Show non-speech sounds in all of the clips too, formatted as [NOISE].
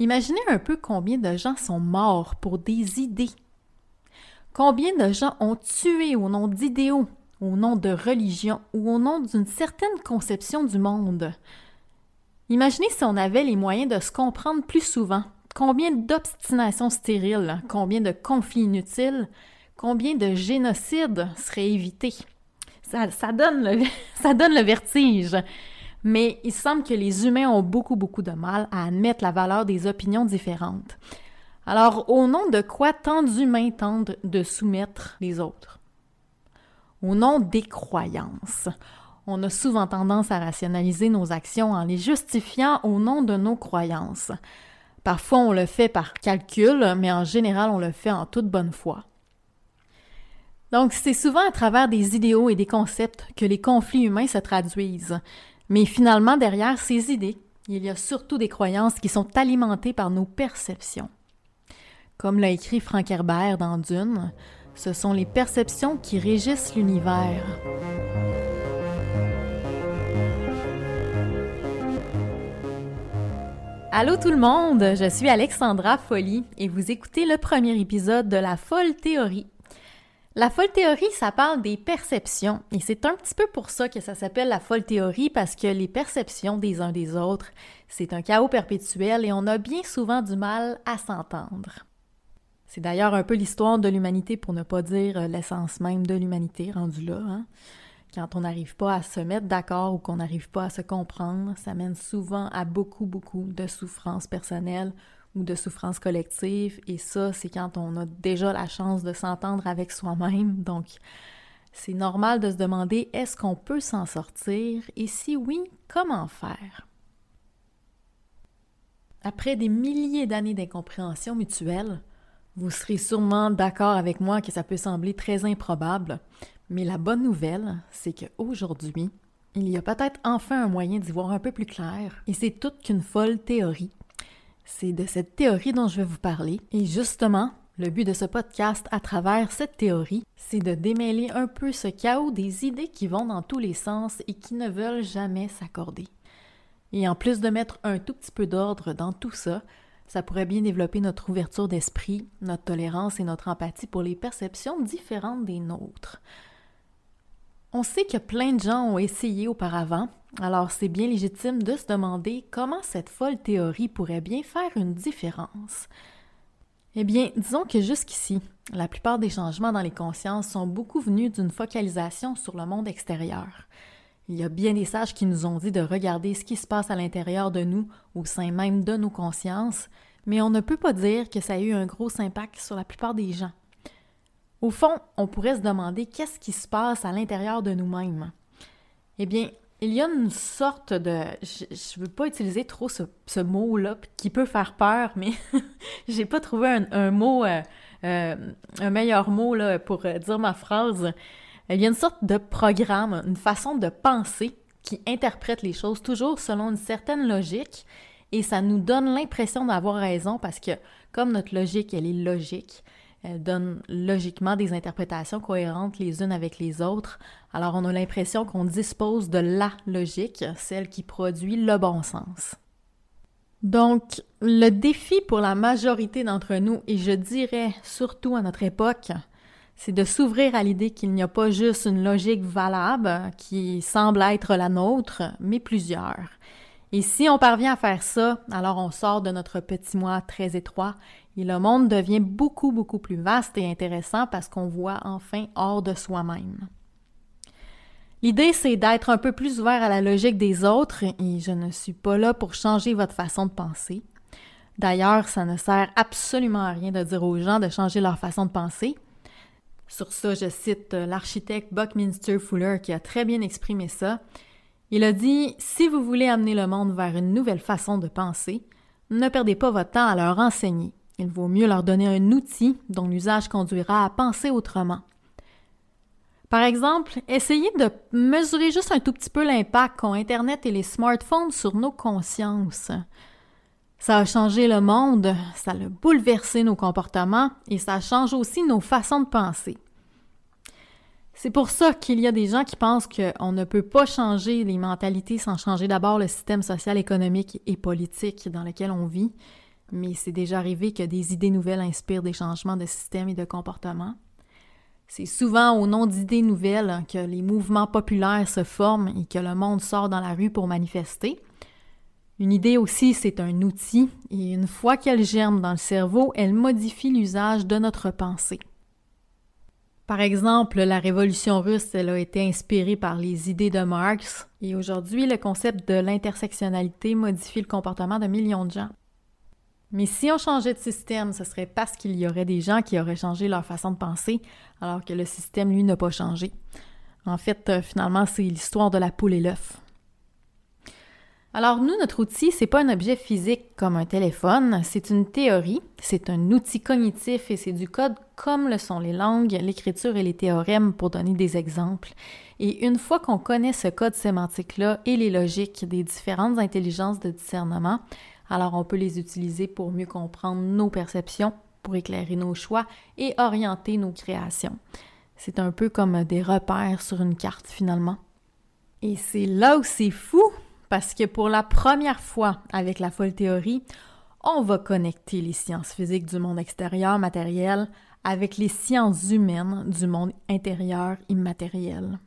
Imaginez un peu combien de gens sont morts pour des idées. Combien de gens ont tué au nom d'idéaux, au nom de religion ou au nom d'une certaine conception du monde. Imaginez si on avait les moyens de se comprendre plus souvent. Combien d'obstinations stériles, combien de conflits inutiles, combien de génocides seraient évités. Ça, ça, donne le, [LAUGHS] ça donne le vertige. Mais il semble que les humains ont beaucoup, beaucoup de mal à admettre la valeur des opinions différentes. Alors, au nom de quoi tant d'humains tentent de soumettre les autres? Au nom des croyances. On a souvent tendance à rationaliser nos actions en les justifiant au nom de nos croyances. Parfois, on le fait par calcul, mais en général, on le fait en toute bonne foi. Donc, c'est souvent à travers des idéaux et des concepts que les conflits humains se traduisent. Mais finalement, derrière ces idées, il y a surtout des croyances qui sont alimentées par nos perceptions. Comme l'a écrit Frank Herbert dans Dune, ce sont les perceptions qui régissent l'univers. Allô tout le monde, je suis Alexandra Folly et vous écoutez le premier épisode de La Folle Théorie, la folle théorie, ça parle des perceptions, et c'est un petit peu pour ça que ça s'appelle la folle théorie, parce que les perceptions des uns des autres, c'est un chaos perpétuel et on a bien souvent du mal à s'entendre. C'est d'ailleurs un peu l'histoire de l'humanité, pour ne pas dire l'essence même de l'humanité rendue là. Hein. Quand on n'arrive pas à se mettre d'accord ou qu'on n'arrive pas à se comprendre, ça mène souvent à beaucoup, beaucoup de souffrances personnelles ou de souffrance collective. Et ça, c'est quand on a déjà la chance de s'entendre avec soi-même. Donc, c'est normal de se demander est-ce qu'on peut s'en sortir? Et si oui, comment faire? Après des milliers d'années d'incompréhension mutuelle, vous serez sûrement d'accord avec moi que ça peut sembler très improbable, mais la bonne nouvelle, c'est qu'aujourd'hui, il y a peut-être enfin un moyen d'y voir un peu plus clair, et c'est toute qu'une folle théorie c'est de cette théorie dont je vais vous parler. Et justement, le but de ce podcast à travers cette théorie, c'est de démêler un peu ce chaos des idées qui vont dans tous les sens et qui ne veulent jamais s'accorder. Et en plus de mettre un tout petit peu d'ordre dans tout ça, ça pourrait bien développer notre ouverture d'esprit, notre tolérance et notre empathie pour les perceptions différentes des nôtres. On sait que plein de gens ont essayé auparavant, alors c'est bien légitime de se demander comment cette folle théorie pourrait bien faire une différence. Eh bien, disons que jusqu'ici, la plupart des changements dans les consciences sont beaucoup venus d'une focalisation sur le monde extérieur. Il y a bien des sages qui nous ont dit de regarder ce qui se passe à l'intérieur de nous, au sein même de nos consciences, mais on ne peut pas dire que ça a eu un gros impact sur la plupart des gens. Au fond, on pourrait se demander qu'est-ce qui se passe à l'intérieur de nous-mêmes. Eh bien, il y a une sorte de... Je ne veux pas utiliser trop ce, mot-là qui peut faire peur, mais [LAUGHS] j'ai pas trouvé un, mot, euh, euh, un meilleur mot là, pour euh, dire ma phrase. Il y a une sorte de programme, une façon de penser qui interprète les choses toujours selon une certaine logique et ça nous donne l'impression d'avoir raison parce que comme notre logique, elle est logique, elle donne logiquement des interprétations cohérentes les unes avec les autres. Alors on a l'impression qu'on dispose de la logique, celle qui produit le bon sens. Donc, le défi pour la majorité d'entre nous, et je dirais surtout à notre époque, c'est de s'ouvrir à l'idée qu'il n'y a pas juste une logique valable qui semble être la nôtre, mais plusieurs. Et si on parvient à faire ça, alors on sort de notre petit moi très étroit et le monde devient beaucoup, beaucoup plus vaste et intéressant parce qu'on voit enfin hors de soi-même. L'idée, c'est d'être un peu plus ouvert à la logique des autres et je ne suis pas là pour changer votre façon de penser. D'ailleurs, ça ne sert absolument à rien de dire aux gens de changer leur façon de penser. Sur ça, je cite l'architecte Buckminster Fuller qui a très bien exprimé ça. Il a dit Si vous voulez amener le monde vers une nouvelle façon de penser, ne perdez pas votre temps à leur enseigner. Il vaut mieux leur donner un outil dont l'usage conduira à penser autrement. Par exemple, essayez de mesurer juste un tout petit peu l'impact qu'ont Internet et les smartphones sur nos consciences. Ça a changé le monde, ça a bouleversé nos comportements et ça change aussi nos façons de penser. C'est pour ça qu'il y a des gens qui pensent qu'on ne peut pas changer les mentalités sans changer d'abord le système social, économique et politique dans lequel on vit mais c'est déjà arrivé que des idées nouvelles inspirent des changements de système et de comportement. C'est souvent au nom d'idées nouvelles que les mouvements populaires se forment et que le monde sort dans la rue pour manifester. Une idée aussi, c'est un outil, et une fois qu'elle germe dans le cerveau, elle modifie l'usage de notre pensée. Par exemple, la révolution russe, elle a été inspirée par les idées de Marx, et aujourd'hui, le concept de l'intersectionnalité modifie le comportement de millions de gens. Mais si on changeait de système, ce serait parce qu'il y aurait des gens qui auraient changé leur façon de penser, alors que le système, lui, n'a pas changé. En fait, euh, finalement, c'est l'histoire de la poule et l'œuf. Alors nous, notre outil, c'est pas un objet physique comme un téléphone, c'est une théorie, c'est un outil cognitif et c'est du code comme le sont les langues, l'écriture et les théorèmes pour donner des exemples. Et une fois qu'on connaît ce code sémantique-là et les logiques des différentes intelligences de discernement, alors on peut les utiliser pour mieux comprendre nos perceptions, pour éclairer nos choix et orienter nos créations. C'est un peu comme des repères sur une carte finalement. Et c'est là où c'est fou, parce que pour la première fois avec la folle théorie, on va connecter les sciences physiques du monde extérieur matériel avec les sciences humaines du monde intérieur immatériel.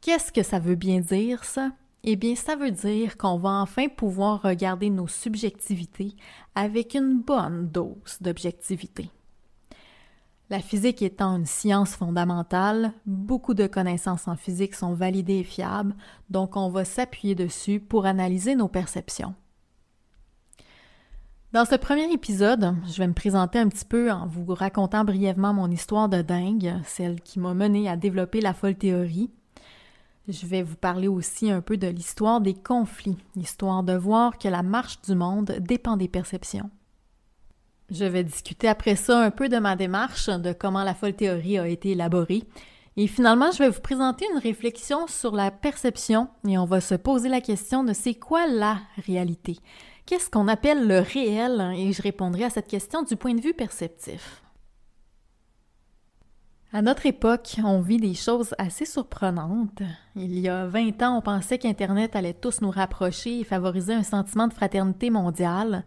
Qu'est-ce que ça veut bien dire, ça? Eh bien, ça veut dire qu'on va enfin pouvoir regarder nos subjectivités avec une bonne dose d'objectivité. La physique étant une science fondamentale, beaucoup de connaissances en physique sont validées et fiables, donc on va s'appuyer dessus pour analyser nos perceptions. Dans ce premier épisode, je vais me présenter un petit peu en vous racontant brièvement mon histoire de dingue, celle qui m'a mené à développer la folle théorie, je vais vous parler aussi un peu de l'histoire des conflits, l'histoire de voir que la marche du monde dépend des perceptions. Je vais discuter après ça un peu de ma démarche, de comment la folle théorie a été élaborée. Et finalement, je vais vous présenter une réflexion sur la perception et on va se poser la question de c'est quoi la réalité? Qu'est-ce qu'on appelle le réel? Et je répondrai à cette question du point de vue perceptif. À notre époque, on vit des choses assez surprenantes. Il y a 20 ans, on pensait qu'Internet allait tous nous rapprocher et favoriser un sentiment de fraternité mondiale.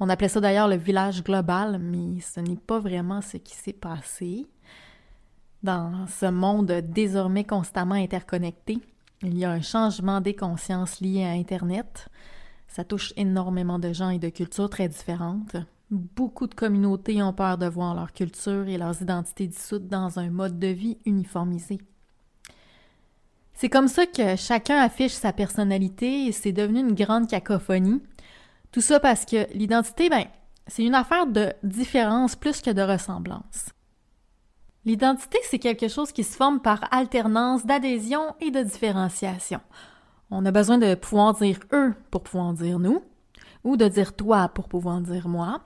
On appelait ça d'ailleurs le village global, mais ce n'est pas vraiment ce qui s'est passé. Dans ce monde désormais constamment interconnecté, il y a un changement des consciences lié à Internet. Ça touche énormément de gens et de cultures très différentes. Beaucoup de communautés ont peur de voir leur culture et leurs identités dissoutes dans un mode de vie uniformisé. C'est comme ça que chacun affiche sa personnalité et c'est devenu une grande cacophonie. Tout ça parce que l'identité, ben, c'est une affaire de différence plus que de ressemblance. L'identité, c'est quelque chose qui se forme par alternance d'adhésion et de différenciation. On a besoin de pouvoir dire eux pour pouvoir dire nous, ou de dire toi pour pouvoir dire moi,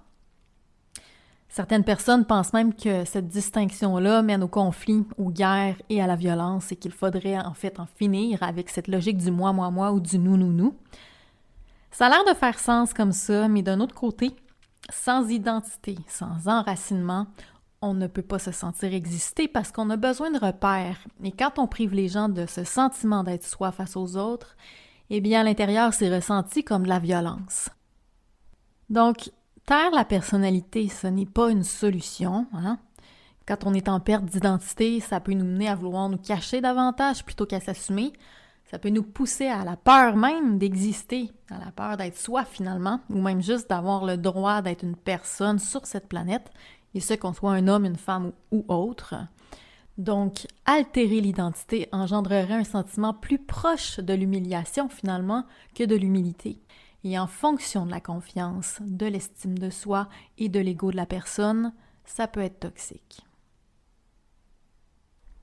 Certaines personnes pensent même que cette distinction-là mène au conflit, aux guerres et à la violence et qu'il faudrait en fait en finir avec cette logique du moi, moi, moi ou du nous, nous, nous. Ça a l'air de faire sens comme ça, mais d'un autre côté, sans identité, sans enracinement, on ne peut pas se sentir exister parce qu'on a besoin de repères. Et quand on prive les gens de ce sentiment d'être soi face aux autres, eh bien à l'intérieur, c'est ressenti comme de la violence. Donc, Taire la personnalité, ce n'est pas une solution. Hein? Quand on est en perte d'identité, ça peut nous mener à vouloir nous cacher davantage plutôt qu'à s'assumer. Ça peut nous pousser à la peur même d'exister, à la peur d'être soi finalement, ou même juste d'avoir le droit d'être une personne sur cette planète, et ce qu'on soit un homme, une femme ou autre. Donc, altérer l'identité engendrerait un sentiment plus proche de l'humiliation finalement que de l'humilité et en fonction de la confiance, de l'estime de soi et de l'ego de la personne, ça peut être toxique.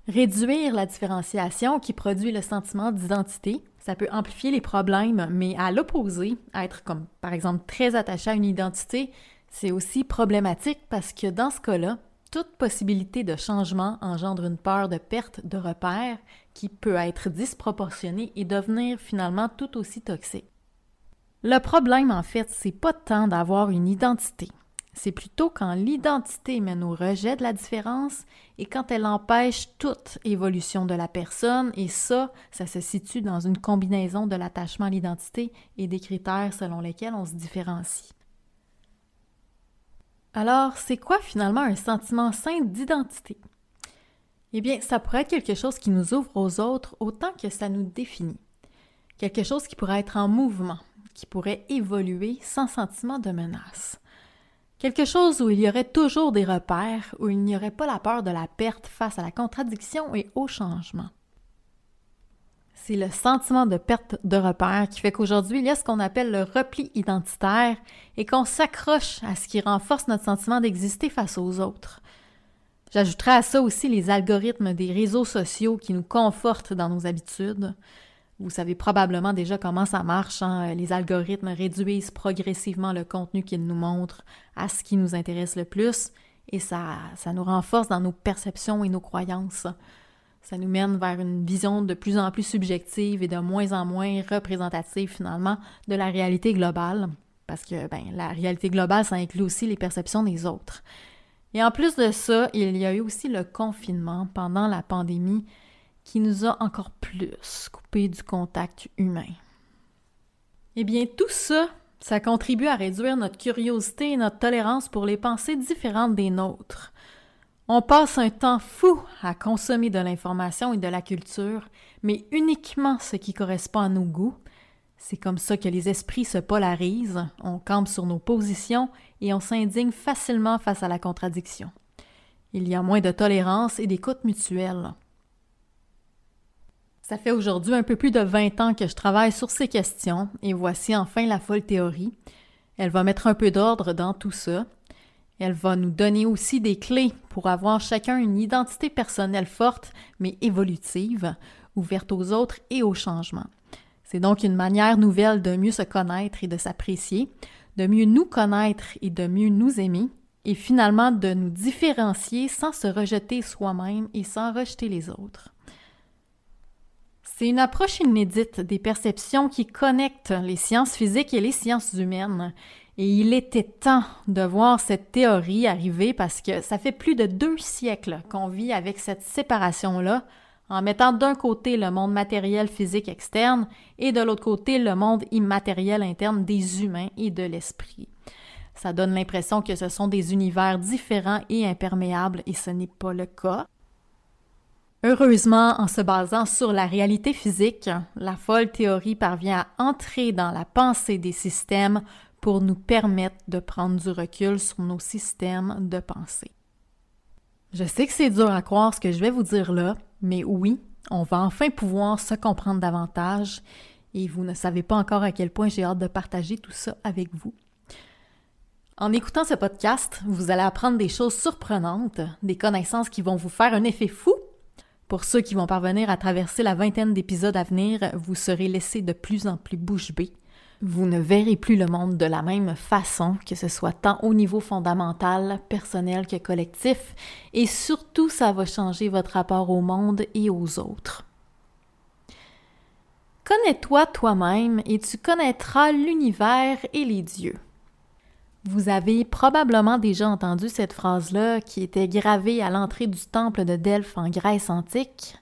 Réduire la différenciation qui produit le sentiment d'identité, ça peut amplifier les problèmes, mais à l'opposé, être comme par exemple très attaché à une identité, c'est aussi problématique parce que dans ce cas-là, toute possibilité de changement engendre une peur de perte de repères qui peut être disproportionnée et devenir finalement tout aussi toxique. Le problème, en fait, c'est pas tant d'avoir une identité. C'est plutôt quand l'identité mène au rejet de la différence et quand elle empêche toute évolution de la personne, et ça, ça se situe dans une combinaison de l'attachement à l'identité et des critères selon lesquels on se différencie. Alors, c'est quoi finalement un sentiment sain d'identité? Eh bien, ça pourrait être quelque chose qui nous ouvre aux autres autant que ça nous définit. Quelque chose qui pourrait être en mouvement, qui pourrait évoluer sans sentiment de menace. Quelque chose où il y aurait toujours des repères, où il n'y aurait pas la peur de la perte face à la contradiction et au changement. C'est le sentiment de perte de repères qui fait qu'aujourd'hui, il y a ce qu'on appelle le repli identitaire et qu'on s'accroche à ce qui renforce notre sentiment d'exister face aux autres. J'ajouterai à ça aussi les algorithmes des réseaux sociaux qui nous confortent dans nos habitudes. Vous savez probablement déjà comment ça marche. Hein. Les algorithmes réduisent progressivement le contenu qu'ils nous montrent à ce qui nous intéresse le plus et ça, ça nous renforce dans nos perceptions et nos croyances. Ça nous mène vers une vision de plus en plus subjective et de moins en moins représentative finalement de la réalité globale. Parce que ben, la réalité globale, ça inclut aussi les perceptions des autres. Et en plus de ça, il y a eu aussi le confinement pendant la pandémie qui nous a encore plus coupé du contact humain. Eh bien, tout ça, ça contribue à réduire notre curiosité et notre tolérance pour les pensées différentes des nôtres. On passe un temps fou à consommer de l'information et de la culture, mais uniquement ce qui correspond à nos goûts. C'est comme ça que les esprits se polarisent, on campe sur nos positions et on s'indigne facilement face à la contradiction. Il y a moins de tolérance et d'écoute mutuelle. Ça fait aujourd'hui un peu plus de 20 ans que je travaille sur ces questions et voici enfin la folle théorie. Elle va mettre un peu d'ordre dans tout ça. Elle va nous donner aussi des clés pour avoir chacun une identité personnelle forte mais évolutive, ouverte aux autres et au changement. C'est donc une manière nouvelle de mieux se connaître et de s'apprécier, de mieux nous connaître et de mieux nous aimer, et finalement de nous différencier sans se rejeter soi-même et sans rejeter les autres. C'est une approche inédite des perceptions qui connectent les sciences physiques et les sciences humaines et il était temps de voir cette théorie arriver parce que ça fait plus de deux siècles qu'on vit avec cette séparation-là, en mettant d'un côté le monde matériel physique externe et de l'autre côté le monde immatériel interne des humains et de l'esprit. Ça donne l'impression que ce sont des univers différents et imperméables et ce n'est pas le cas. Heureusement, en se basant sur la réalité physique, la folle théorie parvient à entrer dans la pensée des systèmes pour nous permettre de prendre du recul sur nos systèmes de pensée. Je sais que c'est dur à croire ce que je vais vous dire là, mais oui, on va enfin pouvoir se comprendre davantage et vous ne savez pas encore à quel point j'ai hâte de partager tout ça avec vous. En écoutant ce podcast, vous allez apprendre des choses surprenantes, des connaissances qui vont vous faire un effet fou. Pour ceux qui vont parvenir à traverser la vingtaine d'épisodes à venir, vous serez laissés de plus en plus bouche bée vous ne verrez plus le monde de la même façon, que ce soit tant au niveau fondamental, personnel que collectif, et surtout ça va changer votre rapport au monde et aux autres. Connais-toi toi-même et tu connaîtras l'univers et les dieux. Vous avez probablement déjà entendu cette phrase-là qui était gravée à l'entrée du temple de Delphes en Grèce antique.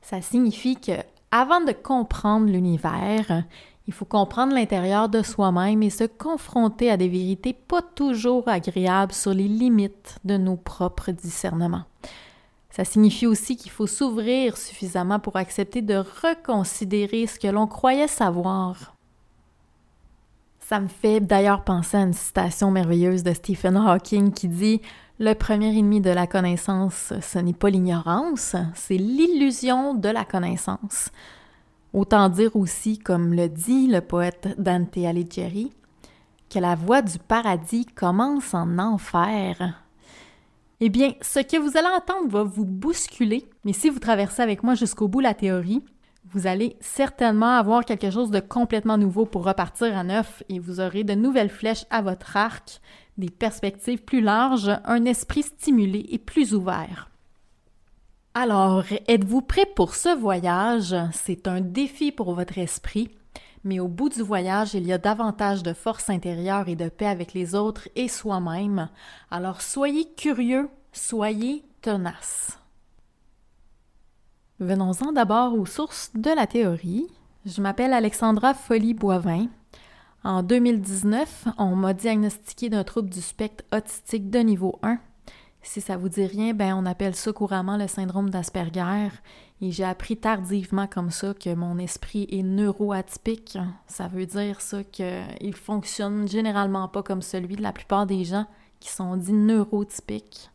Ça signifie que, avant de comprendre l'univers, il faut comprendre l'intérieur de soi-même et se confronter à des vérités pas toujours agréables sur les limites de nos propres discernements. Ça signifie aussi qu'il faut s'ouvrir suffisamment pour accepter de reconsidérer ce que l'on croyait savoir. Ça me fait d'ailleurs penser à une citation merveilleuse de Stephen Hawking qui dit Le premier ennemi de la connaissance, ce n'est pas l'ignorance, c'est l'illusion de la connaissance. Autant dire aussi, comme le dit le poète Dante Alighieri, que la voie du paradis commence en enfer. Eh bien, ce que vous allez entendre va vous bousculer, mais si vous traversez avec moi jusqu'au bout la théorie, vous allez certainement avoir quelque chose de complètement nouveau pour repartir à neuf et vous aurez de nouvelles flèches à votre arc, des perspectives plus larges, un esprit stimulé et plus ouvert. Alors, êtes-vous prêt pour ce voyage? C'est un défi pour votre esprit, mais au bout du voyage, il y a davantage de force intérieure et de paix avec les autres et soi-même. Alors soyez curieux, soyez tenaces. Venons-en d'abord aux sources de la théorie. Je m'appelle Alexandra Folly-Boivin. En 2019, on m'a diagnostiqué d'un trouble du spectre autistique de niveau 1. Si ça vous dit rien, ben on appelle ça couramment le syndrome d'Asperger. Et j'ai appris tardivement comme ça que mon esprit est neuroatypique. Ça veut dire ça qu'il fonctionne généralement pas comme celui de la plupart des gens qui sont dits neurotypiques.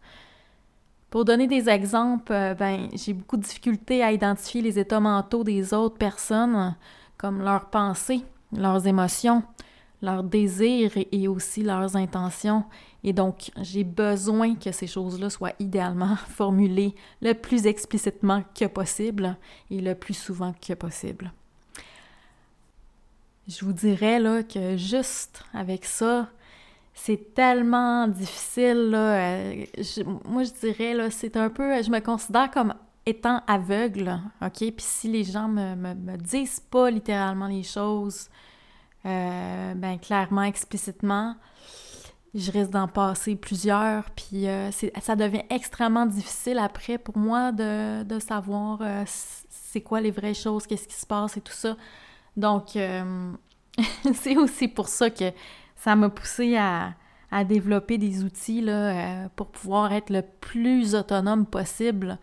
Pour donner des exemples, euh, ben, j'ai beaucoup de difficultés à identifier les états mentaux des autres personnes, comme leurs pensées, leurs émotions, leurs désirs et aussi leurs intentions. Et donc, j'ai besoin que ces choses-là soient idéalement [LAUGHS] formulées le plus explicitement que possible et le plus souvent que possible. Je vous dirais là que juste avec ça, c'est tellement difficile. Là, euh, moi, je dirais, là, c'est un peu, je me considère comme étant aveugle, OK? Puis si les gens me, me, disent pas littéralement les choses, euh, ben clairement, explicitement, je risque d'en passer plusieurs, puis euh, ça devient extrêmement difficile après pour moi de, de savoir c'est quoi les vraies choses, qu'est-ce qui se passe et tout ça. Donc, [LAUGHS] c'est aussi pour ça que ça m'a poussé à, développer des outils là, euh, pour pouvoir être le plus autonome possible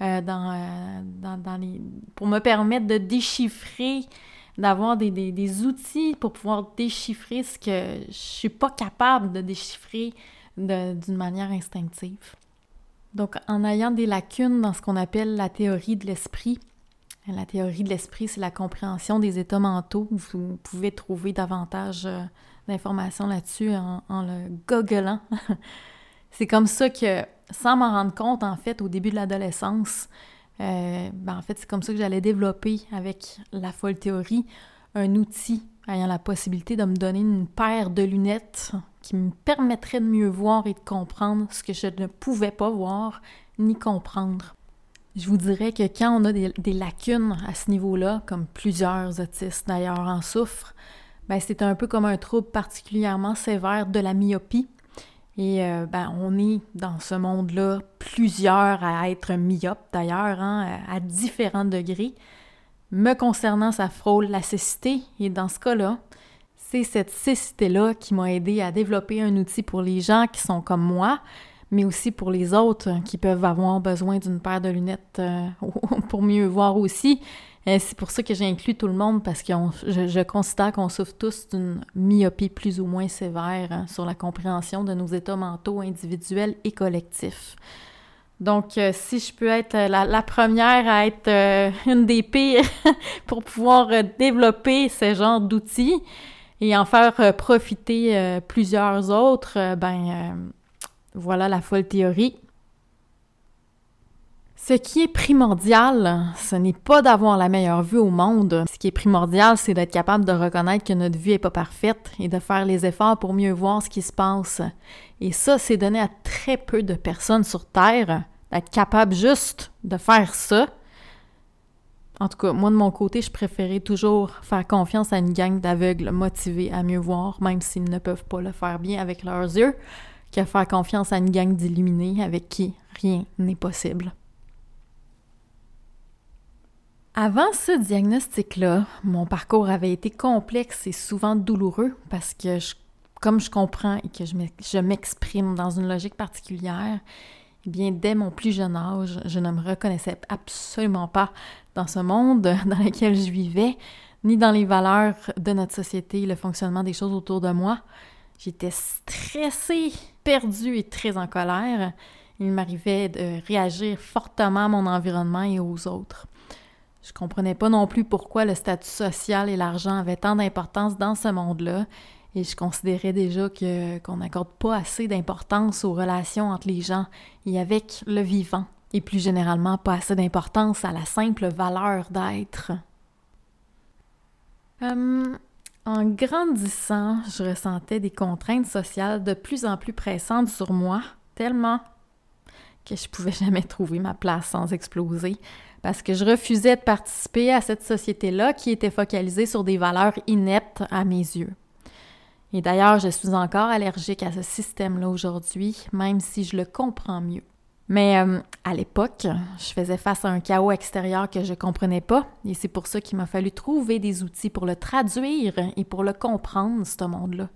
euh, euh, dans, dans, les, pour me permettre de déchiffrer, d'avoir des, des, outils pour pouvoir déchiffrer ce que je suis pas capable de déchiffrer d'une manière instinctive. Donc, en ayant des lacunes dans ce qu'on appelle la théorie de l'esprit, la théorie de l'esprit, c'est la compréhension des états mentaux. Vous pouvez trouver davantage d'informations là-dessus en, le googlant. [LAUGHS] c'est comme ça que, sans m'en rendre compte, en fait, au début de l'adolescence, euh, ben, en fait, c'est comme ça que j'allais développer avec la folle théorie un outil ayant la possibilité de me donner une paire de lunettes qui me permettrait de mieux voir et de comprendre ce que je ne pouvais pas voir ni comprendre. Je vous dirais que quand on a des lacunes à ce niveau-là, comme plusieurs autistes d'ailleurs en souffrent, ben, c'est un peu comme un trouble particulièrement sévère de la myopie. Et euh, ben, on est dans ce monde-là plusieurs à être myopes d'ailleurs, hein, à différents degrés. Me concernant, ça frôle la cécité. Et dans ce cas-là, c'est cette cécité-là qui m'a aidé à développer un outil pour les gens qui sont comme moi, mais aussi pour les autres qui peuvent avoir besoin d'une paire de lunettes euh, [LAUGHS] pour mieux voir aussi. Euh, c'est pour ça que j'ai inclus tout le monde parce que je, considère qu'on souffre tous d'une myopie plus ou moins sévère hein, sur la compréhension de nos états mentaux individuels et collectifs. Donc, euh, si je peux être la, première à être euh, [LAUGHS] une des pires [LAUGHS] pour pouvoir développer ce genre d'outils et en faire profiter plusieurs autres, ben voilà la folle théorie. Ce qui est primordial, ce n'est pas d'avoir la meilleure vue au monde. Ce qui est primordial, c'est d'être capable de reconnaître que notre vue n'est pas parfaite et de faire les efforts pour mieux voir ce qui se passe. Et ça, c'est donné à très peu de personnes sur Terre, d'être capable juste de faire ça. En tout cas, moi de mon côté, je préférais toujours faire confiance à une gang d'aveugles motivés à mieux voir, même s'ils ne peuvent pas le faire bien avec leurs yeux, que faire confiance à une gang d'illuminés avec qui rien n'est possible. Avant ce diagnostic-là, mon parcours avait été complexe et souvent douloureux parce que, comme je comprends et que je m'exprime dans une logique particulière, eh bien, dès mon plus jeune âge, je ne me reconnaissais absolument pas dans ce monde [LAUGHS] dans lequel je vivais, ni dans les valeurs de notre société, le fonctionnement des choses autour de moi. J'étais stressée, perdue et très en colère. Il m'arrivait de réagir fortement à mon environnement et aux autres. Je comprenais pas non plus pourquoi le statut social et l'argent avaient tant d'importance dans ce monde-là, et je considérais déjà qu'on n'accorde pas assez d'importance aux relations entre les gens et avec le vivant, et plus généralement pas assez d'importance à la simple valeur d'être. Hum, en grandissant, je ressentais des contraintes sociales de plus en plus pressantes sur moi, tellement que je pouvais jamais trouver ma place sans exploser parce que je refusais de participer à cette société-là qui était focalisée sur des valeurs ineptes à mes yeux. Et d'ailleurs, je suis encore allergique à ce système-là aujourd'hui, même si je le comprends mieux. Mais euh, à l'époque, je faisais face à un chaos extérieur que je ne comprenais pas et c'est pour ça qu'il m'a fallu trouver des outils pour le traduire et pour le comprendre, ce monde-là.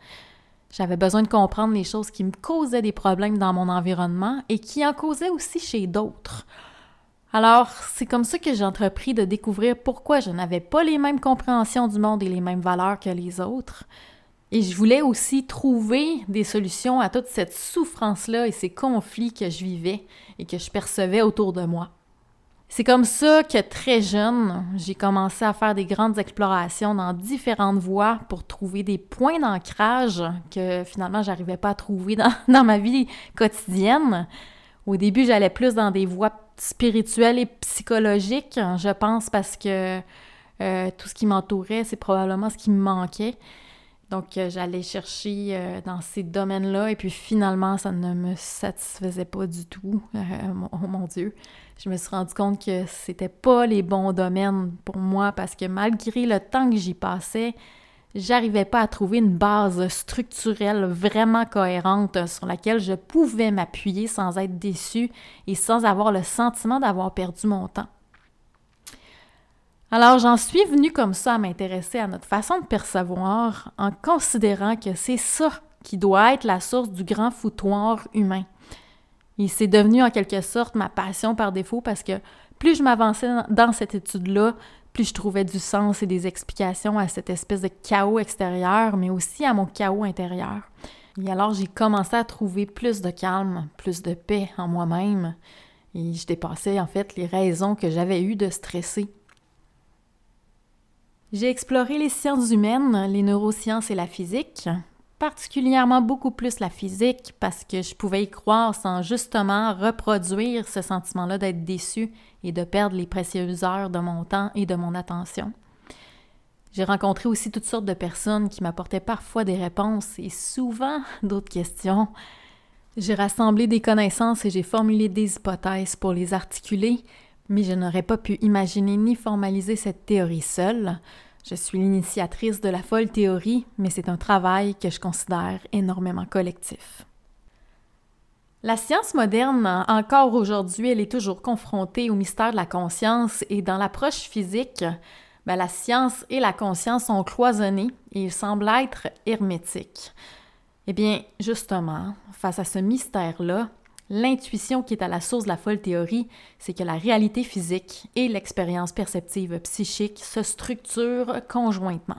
J'avais besoin de comprendre les choses qui me causaient des problèmes dans mon environnement et qui en causaient aussi chez d'autres. Alors, c'est comme ça que j'ai entrepris de découvrir pourquoi je n'avais pas les mêmes compréhensions du monde et les mêmes valeurs que les autres. Et je voulais aussi trouver des solutions à toute cette souffrance-là et ces conflits que je vivais et que je percevais autour de moi. C'est comme ça que très jeune, j'ai commencé à faire des grandes explorations dans différentes voies pour trouver des points d'ancrage que finalement j'arrivais pas à trouver dans, [LAUGHS] dans, ma vie quotidienne. Au début, j'allais plus dans des voies spirituelles et psychologiques, je pense, parce que euh, tout ce qui m'entourait, c'est probablement ce qui me manquait. Donc, euh, j'allais chercher euh, dans ces domaines-là et puis finalement, ça ne me satisfaisait pas du tout. [LAUGHS] oh mon Dieu, je me suis rendu compte que c'était pas les bons domaines pour moi parce que malgré le temps que j'y passais, j'arrivais pas à trouver une base structurelle vraiment cohérente sur laquelle je pouvais m'appuyer sans être déçue et sans avoir le sentiment d'avoir perdu mon temps. Alors j'en suis venue comme ça à m'intéresser à notre façon de percevoir en considérant que c'est ça qui doit être la source du grand foutoir humain. Et c'est devenu en quelque sorte ma passion par défaut parce que plus je m'avançais dans cette étude-là, plus je trouvais du sens et des explications à cette espèce de chaos extérieur, mais aussi à mon chaos intérieur. Et alors j'ai commencé à trouver plus de calme, plus de paix en moi-même, et je dépassais en fait les raisons que j'avais eues de stresser. J'ai exploré les sciences humaines, les neurosciences et la physique, particulièrement beaucoup plus la physique parce que je pouvais y croire sans justement reproduire ce sentiment-là d'être déçu et de perdre les précieuses heures de mon temps et de mon attention. J'ai rencontré aussi toutes sortes de personnes qui m'apportaient parfois des réponses et souvent [LAUGHS] d'autres questions. J'ai rassemblé des connaissances et j'ai formulé des hypothèses pour les articuler, mais je n'aurais pas pu imaginer ni formaliser cette théorie seule. Je suis l'initiatrice de la folle théorie, mais c'est un travail que je considère énormément collectif. La science moderne, encore aujourd'hui, elle est toujours confrontée au mystère de la conscience et dans l'approche physique, ben, la science et la conscience sont cloisonnées et semblent être hermétiques. Eh bien, justement, face à ce mystère-là, L'intuition qui est à la source de la folle théorie, c'est que la réalité physique et l'expérience perceptive psychique se structurent conjointement.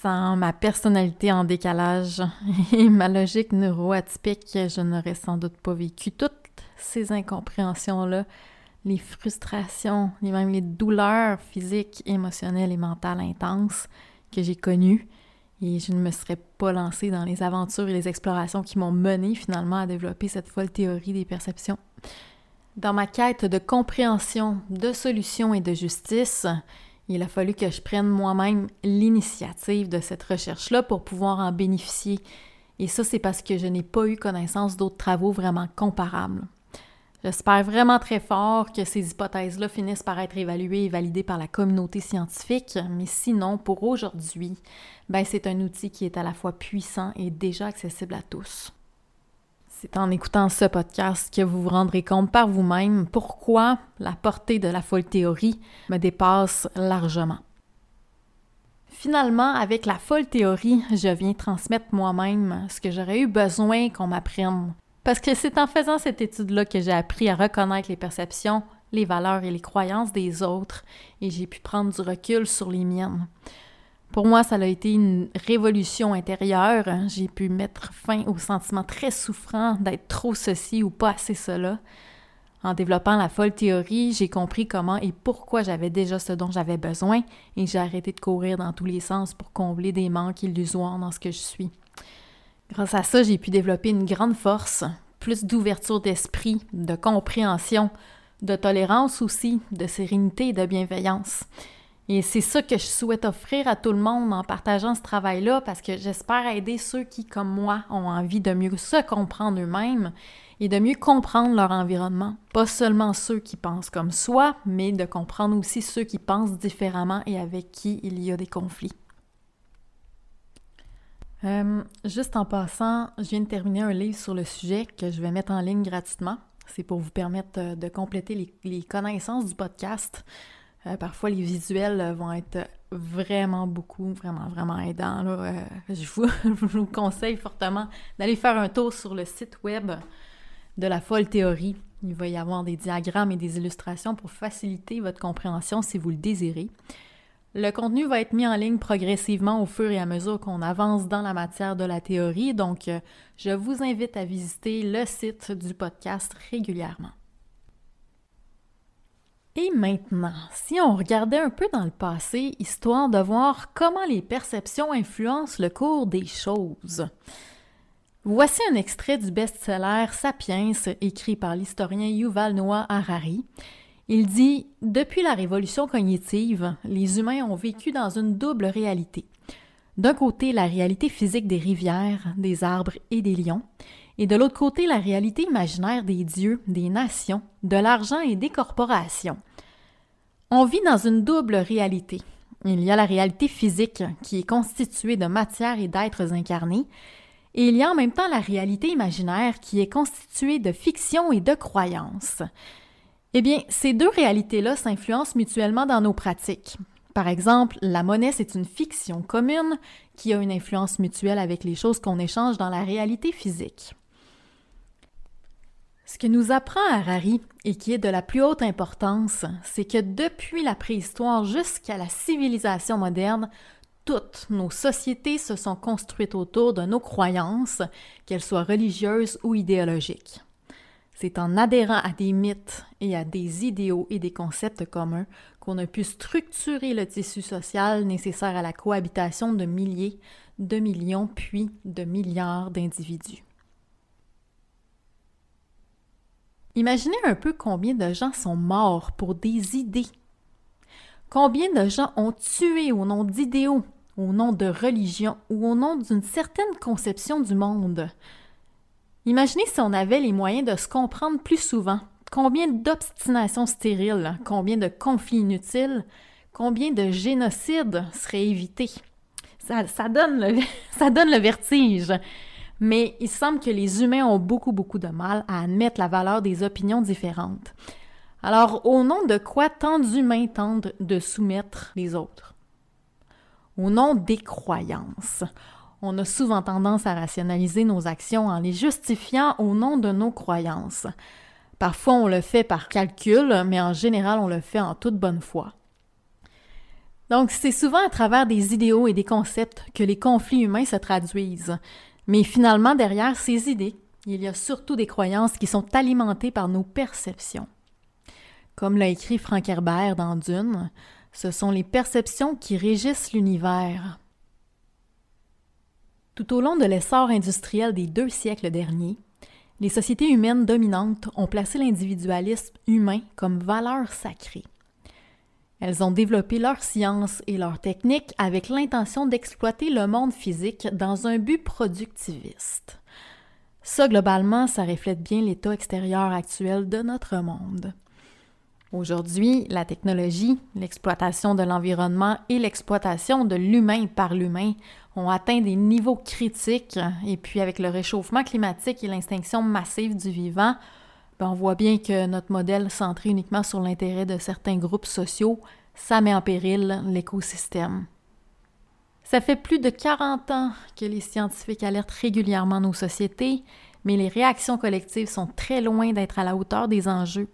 Sans ma personnalité en décalage [LAUGHS] et ma logique neuroatypique, je n'aurais sans doute pas vécu toutes ces incompréhensions-là, les frustrations, et même les douleurs physiques, émotionnelles et mentales intenses que j'ai connues et je ne me serais pas lancée dans les aventures et les explorations qui m'ont mené finalement à développer cette folle théorie des perceptions. Dans ma quête de compréhension, de solution et de justice, il a fallu que je prenne moi-même l'initiative de cette recherche-là pour pouvoir en bénéficier. Et ça, c'est parce que je n'ai pas eu connaissance d'autres travaux vraiment comparables. J'espère vraiment très fort que ces hypothèses-là finissent par être évaluées et validées par la communauté scientifique, mais sinon, pour aujourd'hui, ben, c'est un outil qui est à la fois puissant et déjà accessible à tous. C'est en écoutant ce podcast que vous vous rendrez compte par vous-même pourquoi la portée de la folle théorie me dépasse largement. Finalement, avec la folle théorie, je viens transmettre moi-même ce que j'aurais eu besoin qu'on m'apprenne parce que c'est en faisant cette étude-là que j'ai appris à reconnaître les perceptions, les valeurs et les croyances des autres et j'ai pu prendre du recul sur les miennes. Pour moi, ça a été une révolution intérieure. J'ai pu mettre fin au sentiment très souffrant d'être trop ceci ou pas assez cela. En développant la folle théorie, j'ai compris comment et pourquoi j'avais déjà ce dont j'avais besoin et j'ai arrêté de courir dans tous les sens pour combler des manques illusoires dans ce que je suis. Grâce à ça, j'ai pu développer une grande force, plus d'ouverture d'esprit, de compréhension, de tolérance aussi, de sérénité et de bienveillance. Et c'est ça que je souhaite offrir à tout le monde en partageant ce travail-là parce que j'espère aider ceux qui, comme moi, ont envie de mieux se comprendre eux-mêmes et de mieux comprendre leur environnement. Pas seulement ceux qui pensent comme soi, mais de comprendre aussi ceux qui pensent différemment et avec qui il y a des conflits. Euh, juste en passant, je viens de terminer un livre sur le sujet que je vais mettre en ligne gratuitement. C'est pour vous permettre de compléter les, connaissances du podcast. parfois, les visuels vont être vraiment beaucoup, vraiment, vraiment aidants. [LAUGHS] je, vous, conseille fortement d'aller faire un tour sur le site web de la folle théorie. Il va y avoir des diagrammes et des illustrations pour faciliter votre compréhension si vous le désirez. Le contenu va être mis en ligne progressivement au fur et à mesure qu'on avance dans la matière de la théorie, donc euh, je vous invite à visiter le site du podcast régulièrement. Et maintenant, si on regardait un peu dans le passé, histoire de voir comment les perceptions influencent le cours des choses. Voici un extrait du best-seller Sapiens, écrit par l'historien Yuval Noah Harari. Il dit Depuis la révolution cognitive, les humains ont vécu dans une double réalité. D'un côté, la réalité physique des rivières, des arbres et des lions, et de l'autre côté, la réalité imaginaire des dieux, des nations, de l'argent et des corporations. On vit dans une double réalité. Il y a la réalité physique, qui est constituée de matière et d'êtres incarnés, et il y a en même temps la réalité imaginaire qui est constituée de fiction et de croyances. Eh bien, ces deux réalités-là s'influencent mutuellement dans nos pratiques. Par exemple, la monnaie, c'est une fiction commune qui a une influence mutuelle avec les choses qu'on échange dans la réalité physique. Ce que nous apprend Harari et qui est de la plus haute importance, c'est que depuis la préhistoire jusqu'à la civilisation moderne, toutes nos sociétés se sont construites autour de nos croyances, qu'elles soient religieuses ou idéologiques. C'est en adhérant à des mythes et à des idéaux et des concepts communs qu'on a pu structurer le tissu social nécessaire à la cohabitation de milliers, de millions, puis de milliards d'individus. Imaginez un peu combien de gens sont morts pour des idées. Combien de gens ont tué au nom d'idéaux, au nom de religion ou au nom d'une certaine conception du monde. Imaginez si on avait les moyens de se comprendre plus souvent. Combien d'obstinations stériles, combien de conflits inutiles, combien de génocides seraient évités. [LAUGHS] Ça, donne le, vertige. Mais il semble que les humains ont beaucoup, beaucoup de mal à admettre la valeur des opinions différentes. Alors, au nom de quoi tant d'humains tentent de soumettre les autres? au nom des croyances. On a souvent tendance à rationaliser nos actions en les justifiant au nom de nos croyances. Parfois, on le fait par calcul, mais en général, on le fait en toute bonne foi. Donc, c'est souvent à travers des idéaux et des concepts que les conflits humains se traduisent. Mais finalement, derrière ces idées, il y a surtout des croyances qui sont alimentées par nos perceptions. Comme l'a écrit Frank Herbert dans Dune, ce sont les perceptions qui régissent l'univers. Tout au long de l'essor industriel des deux siècles derniers, les sociétés humaines dominantes ont placé l'individualisme humain comme valeur sacrée. Elles ont développé leur science et leur technique avec l'intention d'exploiter le monde physique dans un but productiviste. Ça, globalement, ça reflète bien l'état extérieur actuel de notre monde. Aujourd'hui, la technologie, l'exploitation de l'environnement et l'exploitation de l'humain par l'humain ont atteint des niveaux critiques et puis avec le réchauffement climatique et l'extinction massive du vivant, ben, on voit bien que notre modèle centré uniquement sur l'intérêt de certains groupes sociaux, ça met en péril l'écosystème. Ça fait plus de 40 ans que les scientifiques alertent régulièrement nos sociétés, mais les réactions collectives sont très loin d'être à la hauteur des enjeux.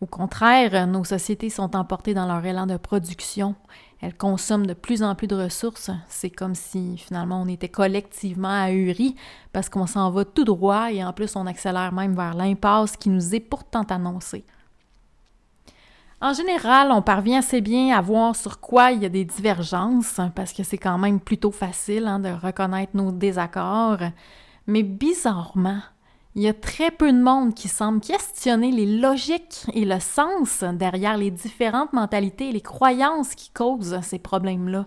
Au contraire, nos sociétés sont emportées dans leur élan de production. Elles consomment de plus en plus de ressources. C'est comme si finalement on était collectivement ahuris parce qu'on s'en va tout droit et en plus on accélère même vers l'impasse qui nous est pourtant annoncée. En général, on parvient assez bien à voir sur quoi il y a des divergences, parce que c'est quand même plutôt facile hein, de reconnaître nos désaccords. Mais bizarrement, il y a très peu de monde qui semble questionner les logiques et le sens derrière les différentes mentalités et les croyances qui causent ces problèmes-là.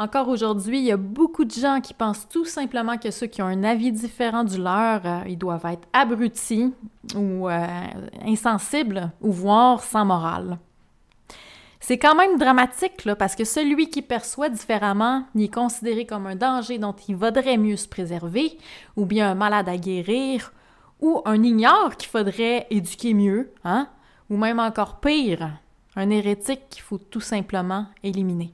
Encore aujourd'hui, il y a beaucoup de gens qui pensent tout simplement que ceux qui ont un avis différent du leur, euh, ils doivent être abrutis ou euh, insensibles ou voire sans morale. C'est quand même dramatique, là, parce que celui qui perçoit différemment, il est considéré comme un danger dont il vaudrait mieux se préserver, ou bien un malade à guérir, ou un ignore qu'il faudrait éduquer mieux, hein? ou même encore pire, un hérétique qu'il faut tout simplement éliminer.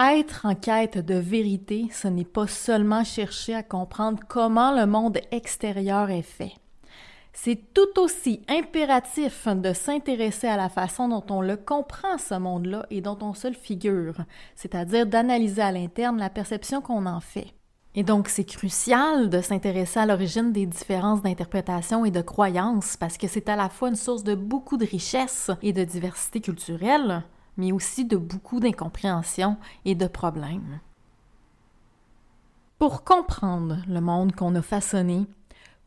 Être en quête de vérité, ce n'est pas seulement chercher à comprendre comment le monde extérieur est fait. C'est tout aussi impératif de s'intéresser à la façon dont on le comprend, ce monde-là, et dont on se le figure, c'est-à-dire d'analyser à l'interne la perception qu'on en fait. Et donc, c'est crucial de s'intéresser à l'origine des différences d'interprétation et de croyances, parce que c'est à la fois une source de beaucoup de richesse et de diversité culturelle, mais aussi de beaucoup d'incompréhension et de problèmes. Pour comprendre le monde qu'on a façonné,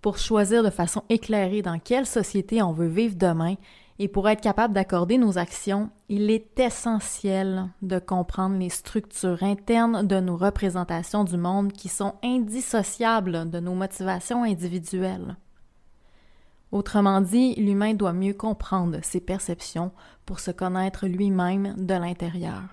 pour choisir de façon éclairée dans quelle société on veut vivre demain et pour être capable d'accorder nos actions, il est essentiel de comprendre les structures internes de nos représentations du monde qui sont indissociables de nos motivations individuelles. Autrement dit, l'humain doit mieux comprendre ses perceptions pour se connaître lui-même de l'intérieur.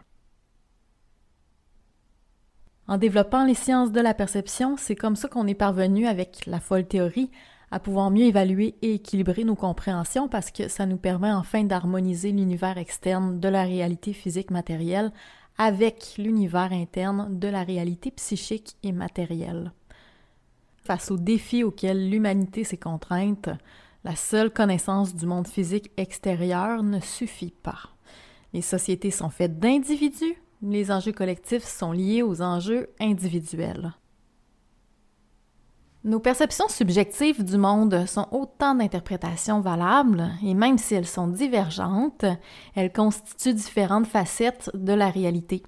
En développant les sciences de la perception, c'est comme ça qu'on est parvenu avec la folle théorie à pouvoir mieux évaluer et équilibrer nos compréhensions parce que ça nous permet enfin d'harmoniser l'univers externe de la réalité physique matérielle avec l'univers interne de la réalité psychique et matérielle. Face aux défis auxquels l'humanité s'est contrainte, la seule connaissance du monde physique extérieur ne suffit pas. Les sociétés sont faites d'individus, les enjeux collectifs sont liés aux enjeux individuels. Nos perceptions subjectives du monde sont autant d'interprétations valables, et même si elles sont divergentes, elles constituent différentes facettes de la réalité.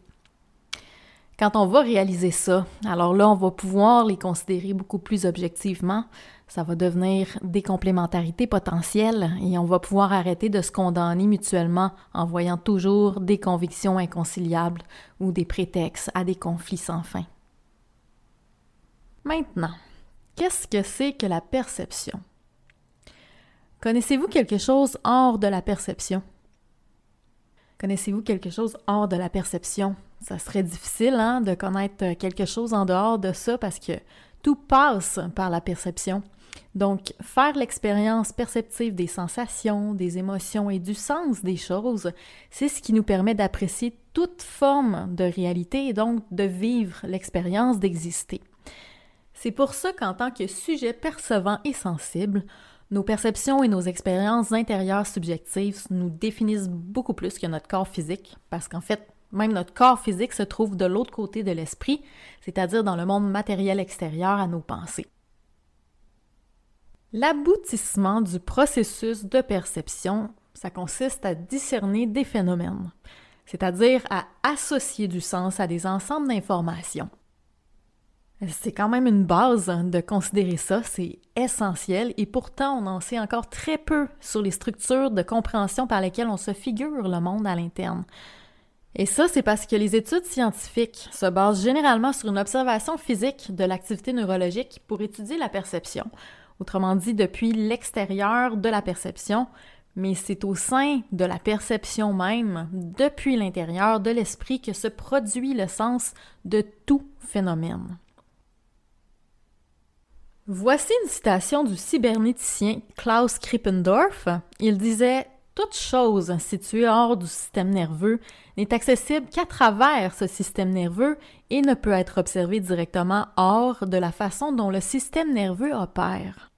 Quand on va réaliser ça, alors là, on va pouvoir les considérer beaucoup plus objectivement. Ça va devenir des complémentarités potentielles et on va pouvoir arrêter de se condamner mutuellement en voyant toujours des convictions inconciliables ou des prétextes à des conflits sans fin. Maintenant, qu'est-ce que c'est que la perception? Connaissez-vous quelque chose hors de la perception? Connaissez-vous quelque chose hors de la perception? Ça serait difficile hein, de connaître quelque chose en dehors de ça parce que tout passe par la perception. Donc, faire l'expérience perceptive des sensations, des émotions et du sens des choses, c'est ce qui nous permet d'apprécier toute forme de réalité et donc de vivre l'expérience d'exister. C'est pour ça qu'en tant que sujet percevant et sensible, nos perceptions et nos expériences intérieures subjectives nous définissent beaucoup plus que notre corps physique, parce qu'en fait, même notre corps physique se trouve de l'autre côté de l'esprit, c'est-à-dire dans le monde matériel extérieur à nos pensées. L'aboutissement du processus de perception, ça consiste à discerner des phénomènes, c'est-à-dire à associer du sens à des ensembles d'informations. C'est quand même une base de considérer ça, c'est essentiel et pourtant on en sait encore très peu sur les structures de compréhension par lesquelles on se figure le monde à l'interne. Et ça, c'est parce que les études scientifiques se basent généralement sur une observation physique de l'activité neurologique pour étudier la perception, autrement dit depuis l'extérieur de la perception, mais c'est au sein de la perception même, depuis l'intérieur de l'esprit, que se produit le sens de tout phénomène. Voici une citation du cybernéticien Klaus Krippendorf. Il disait Toute chose située hors du système nerveux n'est accessible qu'à travers ce système nerveux et ne peut être observée directement hors de la façon dont le système nerveux opère.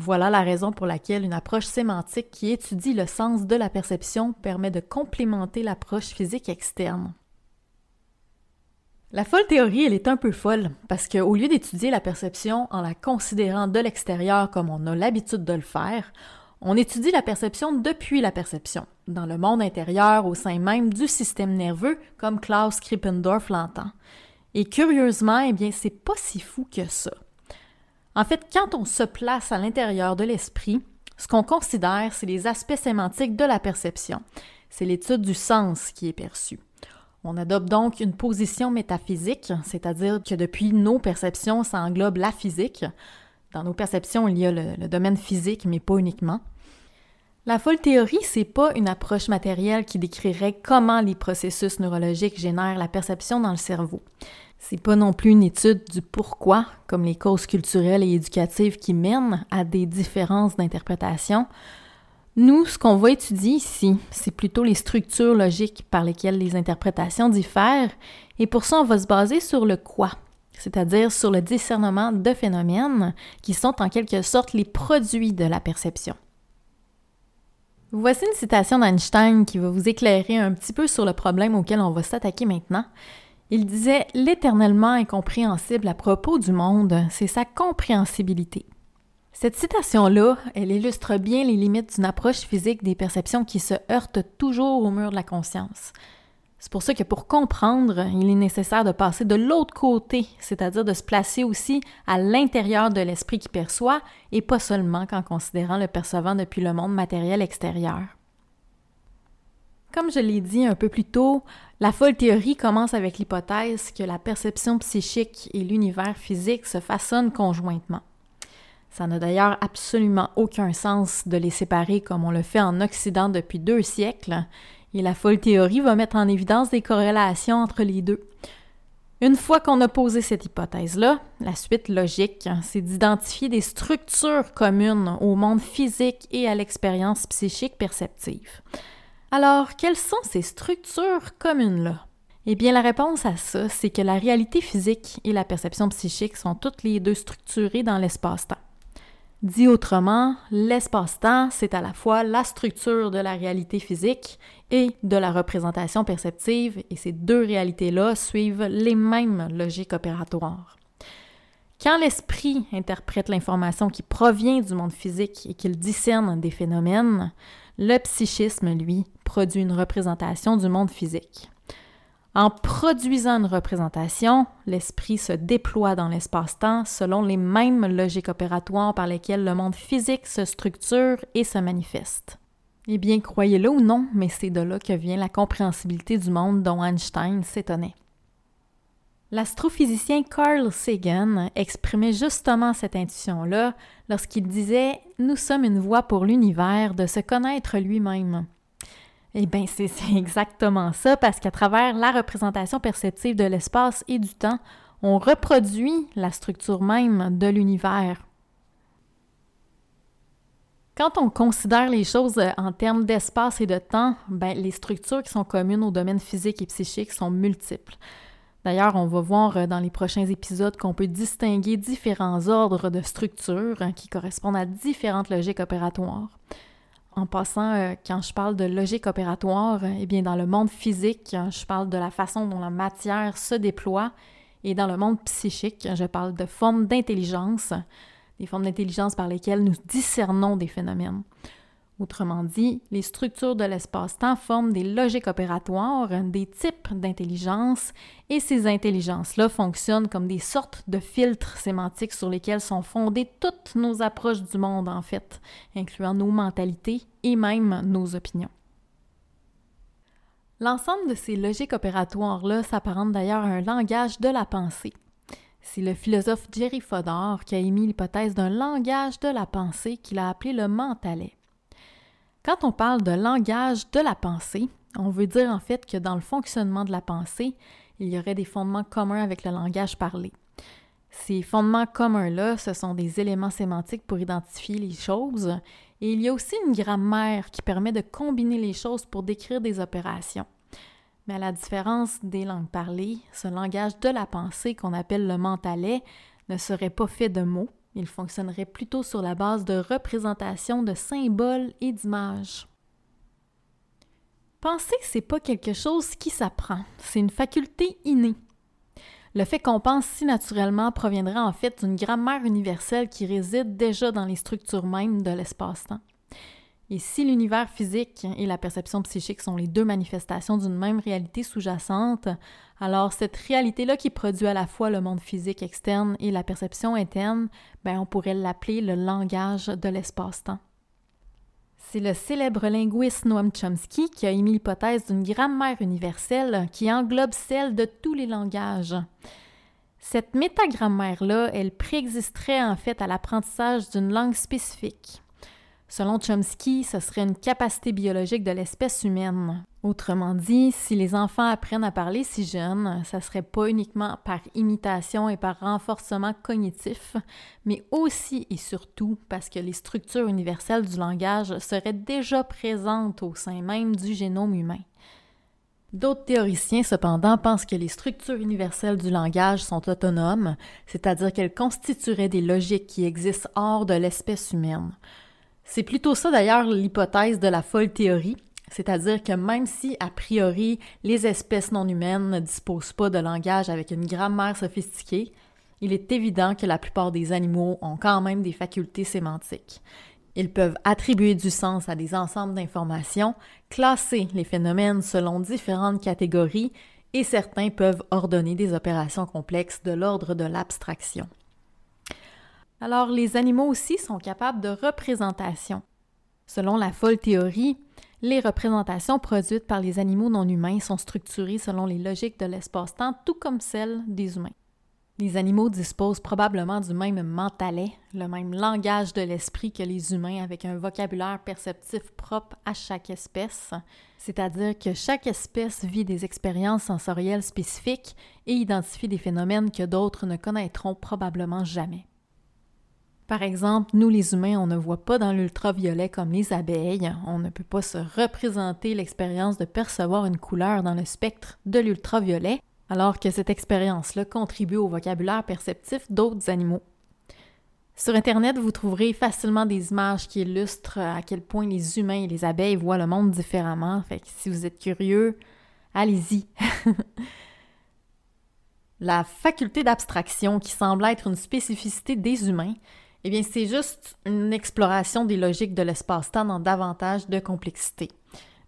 Voilà la raison pour laquelle une approche sémantique qui étudie le sens de la perception permet de complémenter l'approche physique externe. La folle théorie, elle est un peu folle, parce qu'au lieu d'étudier la perception en la considérant de l'extérieur comme on a l'habitude de le faire, on étudie la perception depuis la perception, dans le monde intérieur au sein même du système nerveux, comme Klaus Krippendorf l'entend. Et curieusement, eh bien, c'est pas si fou que ça. En fait, quand on se place à l'intérieur de l'esprit, ce qu'on considère, c'est les aspects sémantiques de la perception. C'est l'étude du sens qui est perçu. On adopte donc une position métaphysique, c'est-à-dire que depuis nos perceptions, ça englobe la physique. Dans nos perceptions, il y a le, domaine physique, mais pas uniquement. La folle théorie, c'est pas une approche matérielle qui décrirait comment les processus neurologiques génèrent la perception dans le cerveau. C'est pas non plus une étude du pourquoi, comme les causes culturelles et éducatives qui mènent à des différences d'interprétation. Nous, ce qu'on va étudier ici, c'est plutôt les structures logiques par lesquelles les interprétations diffèrent, et pour ça, on va se baser sur le quoi, c'est-à-dire sur le discernement de phénomènes qui sont en quelque sorte les produits de la perception. Voici une citation d'Einstein qui va vous éclairer un petit peu sur le problème auquel on va s'attaquer maintenant. Il disait L'éternellement incompréhensible à propos du monde, c'est sa compréhensibilité. Cette citation-là, elle illustre bien les limites d'une approche physique des perceptions qui se heurtent toujours au mur de la conscience. C'est pour ça que pour comprendre, il est nécessaire de passer de l'autre côté, c'est-à-dire de se placer aussi à l'intérieur de l'esprit qui perçoit et pas seulement qu'en considérant le percevant depuis le monde matériel extérieur. Comme je l'ai dit un peu plus tôt, la folle théorie commence avec l'hypothèse que la perception psychique et l'univers physique se façonnent conjointement. Ça n'a d'ailleurs absolument aucun sens de les séparer comme on le fait en Occident depuis deux siècles, et la folle théorie va mettre en évidence des corrélations entre les deux. Une fois qu'on a posé cette hypothèse-là, la suite logique, c'est d'identifier des structures communes au monde physique et à l'expérience psychique perceptive. Alors, quelles sont ces structures communes-là? Eh bien, la réponse à ça, c'est que la réalité physique et la perception psychique sont toutes les deux structurées dans l'espace-temps. Dit autrement, l'espace-temps, c'est à la fois la structure de la réalité physique et de la représentation perceptive, et ces deux réalités-là suivent les mêmes logiques opératoires. Quand l'esprit interprète l'information qui provient du monde physique et qu'il discerne des phénomènes, le psychisme, lui, produit une représentation du monde physique. En produisant une représentation, l'esprit se déploie dans l'espace-temps selon les mêmes logiques opératoires par lesquelles le monde physique se structure et se manifeste. Eh bien, croyez-le ou non, mais c'est de là que vient la compréhensibilité du monde dont Einstein s'étonnait. L'astrophysicien Carl Sagan exprimait justement cette intuition-là lorsqu'il disait Nous sommes une voie pour l'univers de se connaître lui-même. Eh bien, c'est exactement ça, parce qu'à travers la représentation perceptive de l'espace et du temps, on reproduit la structure même de l'univers. Quand on considère les choses en termes d'espace et de temps, ben, les structures qui sont communes au domaine physique et psychique sont multiples. D'ailleurs, on va voir dans les prochains épisodes qu'on peut distinguer différents ordres de structures qui correspondent à différentes logiques opératoires. En passant, euh, quand je parle de logique opératoire, eh bien, dans le monde physique, je parle de la façon dont la matière se déploie, et dans le monde psychique, je parle de formes d'intelligence, des formes d'intelligence par lesquelles nous discernons des phénomènes. Autrement dit, les structures de l'espace-temps forment des logiques opératoires, des types d'intelligence, et ces intelligences-là fonctionnent comme des sortes de filtres sémantiques sur lesquels sont fondées toutes nos approches du monde, en fait, incluant nos mentalités et même nos opinions. L'ensemble de ces logiques opératoires-là s'apparente d'ailleurs à un langage de la pensée. C'est le philosophe Jerry Fodor qui a émis l'hypothèse d'un langage de la pensée qu'il a appelé le mentalais. Quand on parle de langage de la pensée, on veut dire en fait que dans le fonctionnement de la pensée, il y aurait des fondements communs avec le langage parlé. Ces fondements communs-là, ce sont des éléments sémantiques pour identifier les choses, et il y a aussi une grammaire qui permet de combiner les choses pour décrire des opérations. Mais à la différence des langues parlées, ce langage de la pensée qu'on appelle le mentalais ne serait pas fait de mots, il fonctionnerait plutôt sur la base de représentations de symboles et d'images. Penser, c'est pas quelque chose qui s'apprend, c'est une faculté innée. Le fait qu'on pense si naturellement proviendrait en fait d'une grammaire universelle qui réside déjà dans les structures mêmes de l'espace-temps. Et si l'univers physique et la perception psychique sont les deux manifestations d'une même réalité sous-jacente, alors cette réalité-là qui produit à la fois le monde physique externe et la perception interne, ben on pourrait l'appeler le langage de l'espace-temps. C'est le célèbre linguiste Noam Chomsky qui a émis l'hypothèse d'une grammaire universelle qui englobe celle de tous les langages. Cette métagrammaire-là, elle préexisterait en fait à l'apprentissage d'une langue spécifique. Selon Chomsky, ce serait une capacité biologique de l'espèce humaine. Autrement dit, si les enfants apprennent à parler si jeunes, ça serait pas uniquement par imitation et par renforcement cognitif, mais aussi et surtout parce que les structures universelles du langage seraient déjà présentes au sein même du génome humain. D'autres théoriciens, cependant, pensent que les structures universelles du langage sont autonomes, c'est-à-dire qu'elles constitueraient des logiques qui existent hors de l'espèce humaine. C'est plutôt ça d'ailleurs l'hypothèse de la folle théorie, c'est-à-dire que même si, a priori, les espèces non humaines ne disposent pas de langage avec une grammaire sophistiquée, il est évident que la plupart des animaux ont quand même des facultés sémantiques. Ils peuvent attribuer du sens à des ensembles d'informations, classer les phénomènes selon différentes catégories et certains peuvent ordonner des opérations complexes de l'ordre de l'abstraction. Alors les animaux aussi sont capables de représentation. Selon la folle théorie, les représentations produites par les animaux non humains sont structurées selon les logiques de l'espace-temps, tout comme celles des humains. Les animaux disposent probablement du même mentalet, le même langage de l'esprit que les humains avec un vocabulaire perceptif propre à chaque espèce, c'est-à-dire que chaque espèce vit des expériences sensorielles spécifiques et identifie des phénomènes que d'autres ne connaîtront probablement jamais. Par exemple, nous les humains, on ne voit pas dans l'ultraviolet comme les abeilles, on ne peut pas se représenter l'expérience de percevoir une couleur dans le spectre de l'ultraviolet, alors que cette expérience-là contribue au vocabulaire perceptif d'autres animaux. Sur Internet, vous trouverez facilement des images qui illustrent à quel point les humains et les abeilles voient le monde différemment. Fait si vous êtes curieux, allez-y. [LAUGHS] La faculté d'abstraction, qui semble être une spécificité des humains, eh bien, c'est juste une exploration des logiques de l'espace-temps dans davantage de complexité.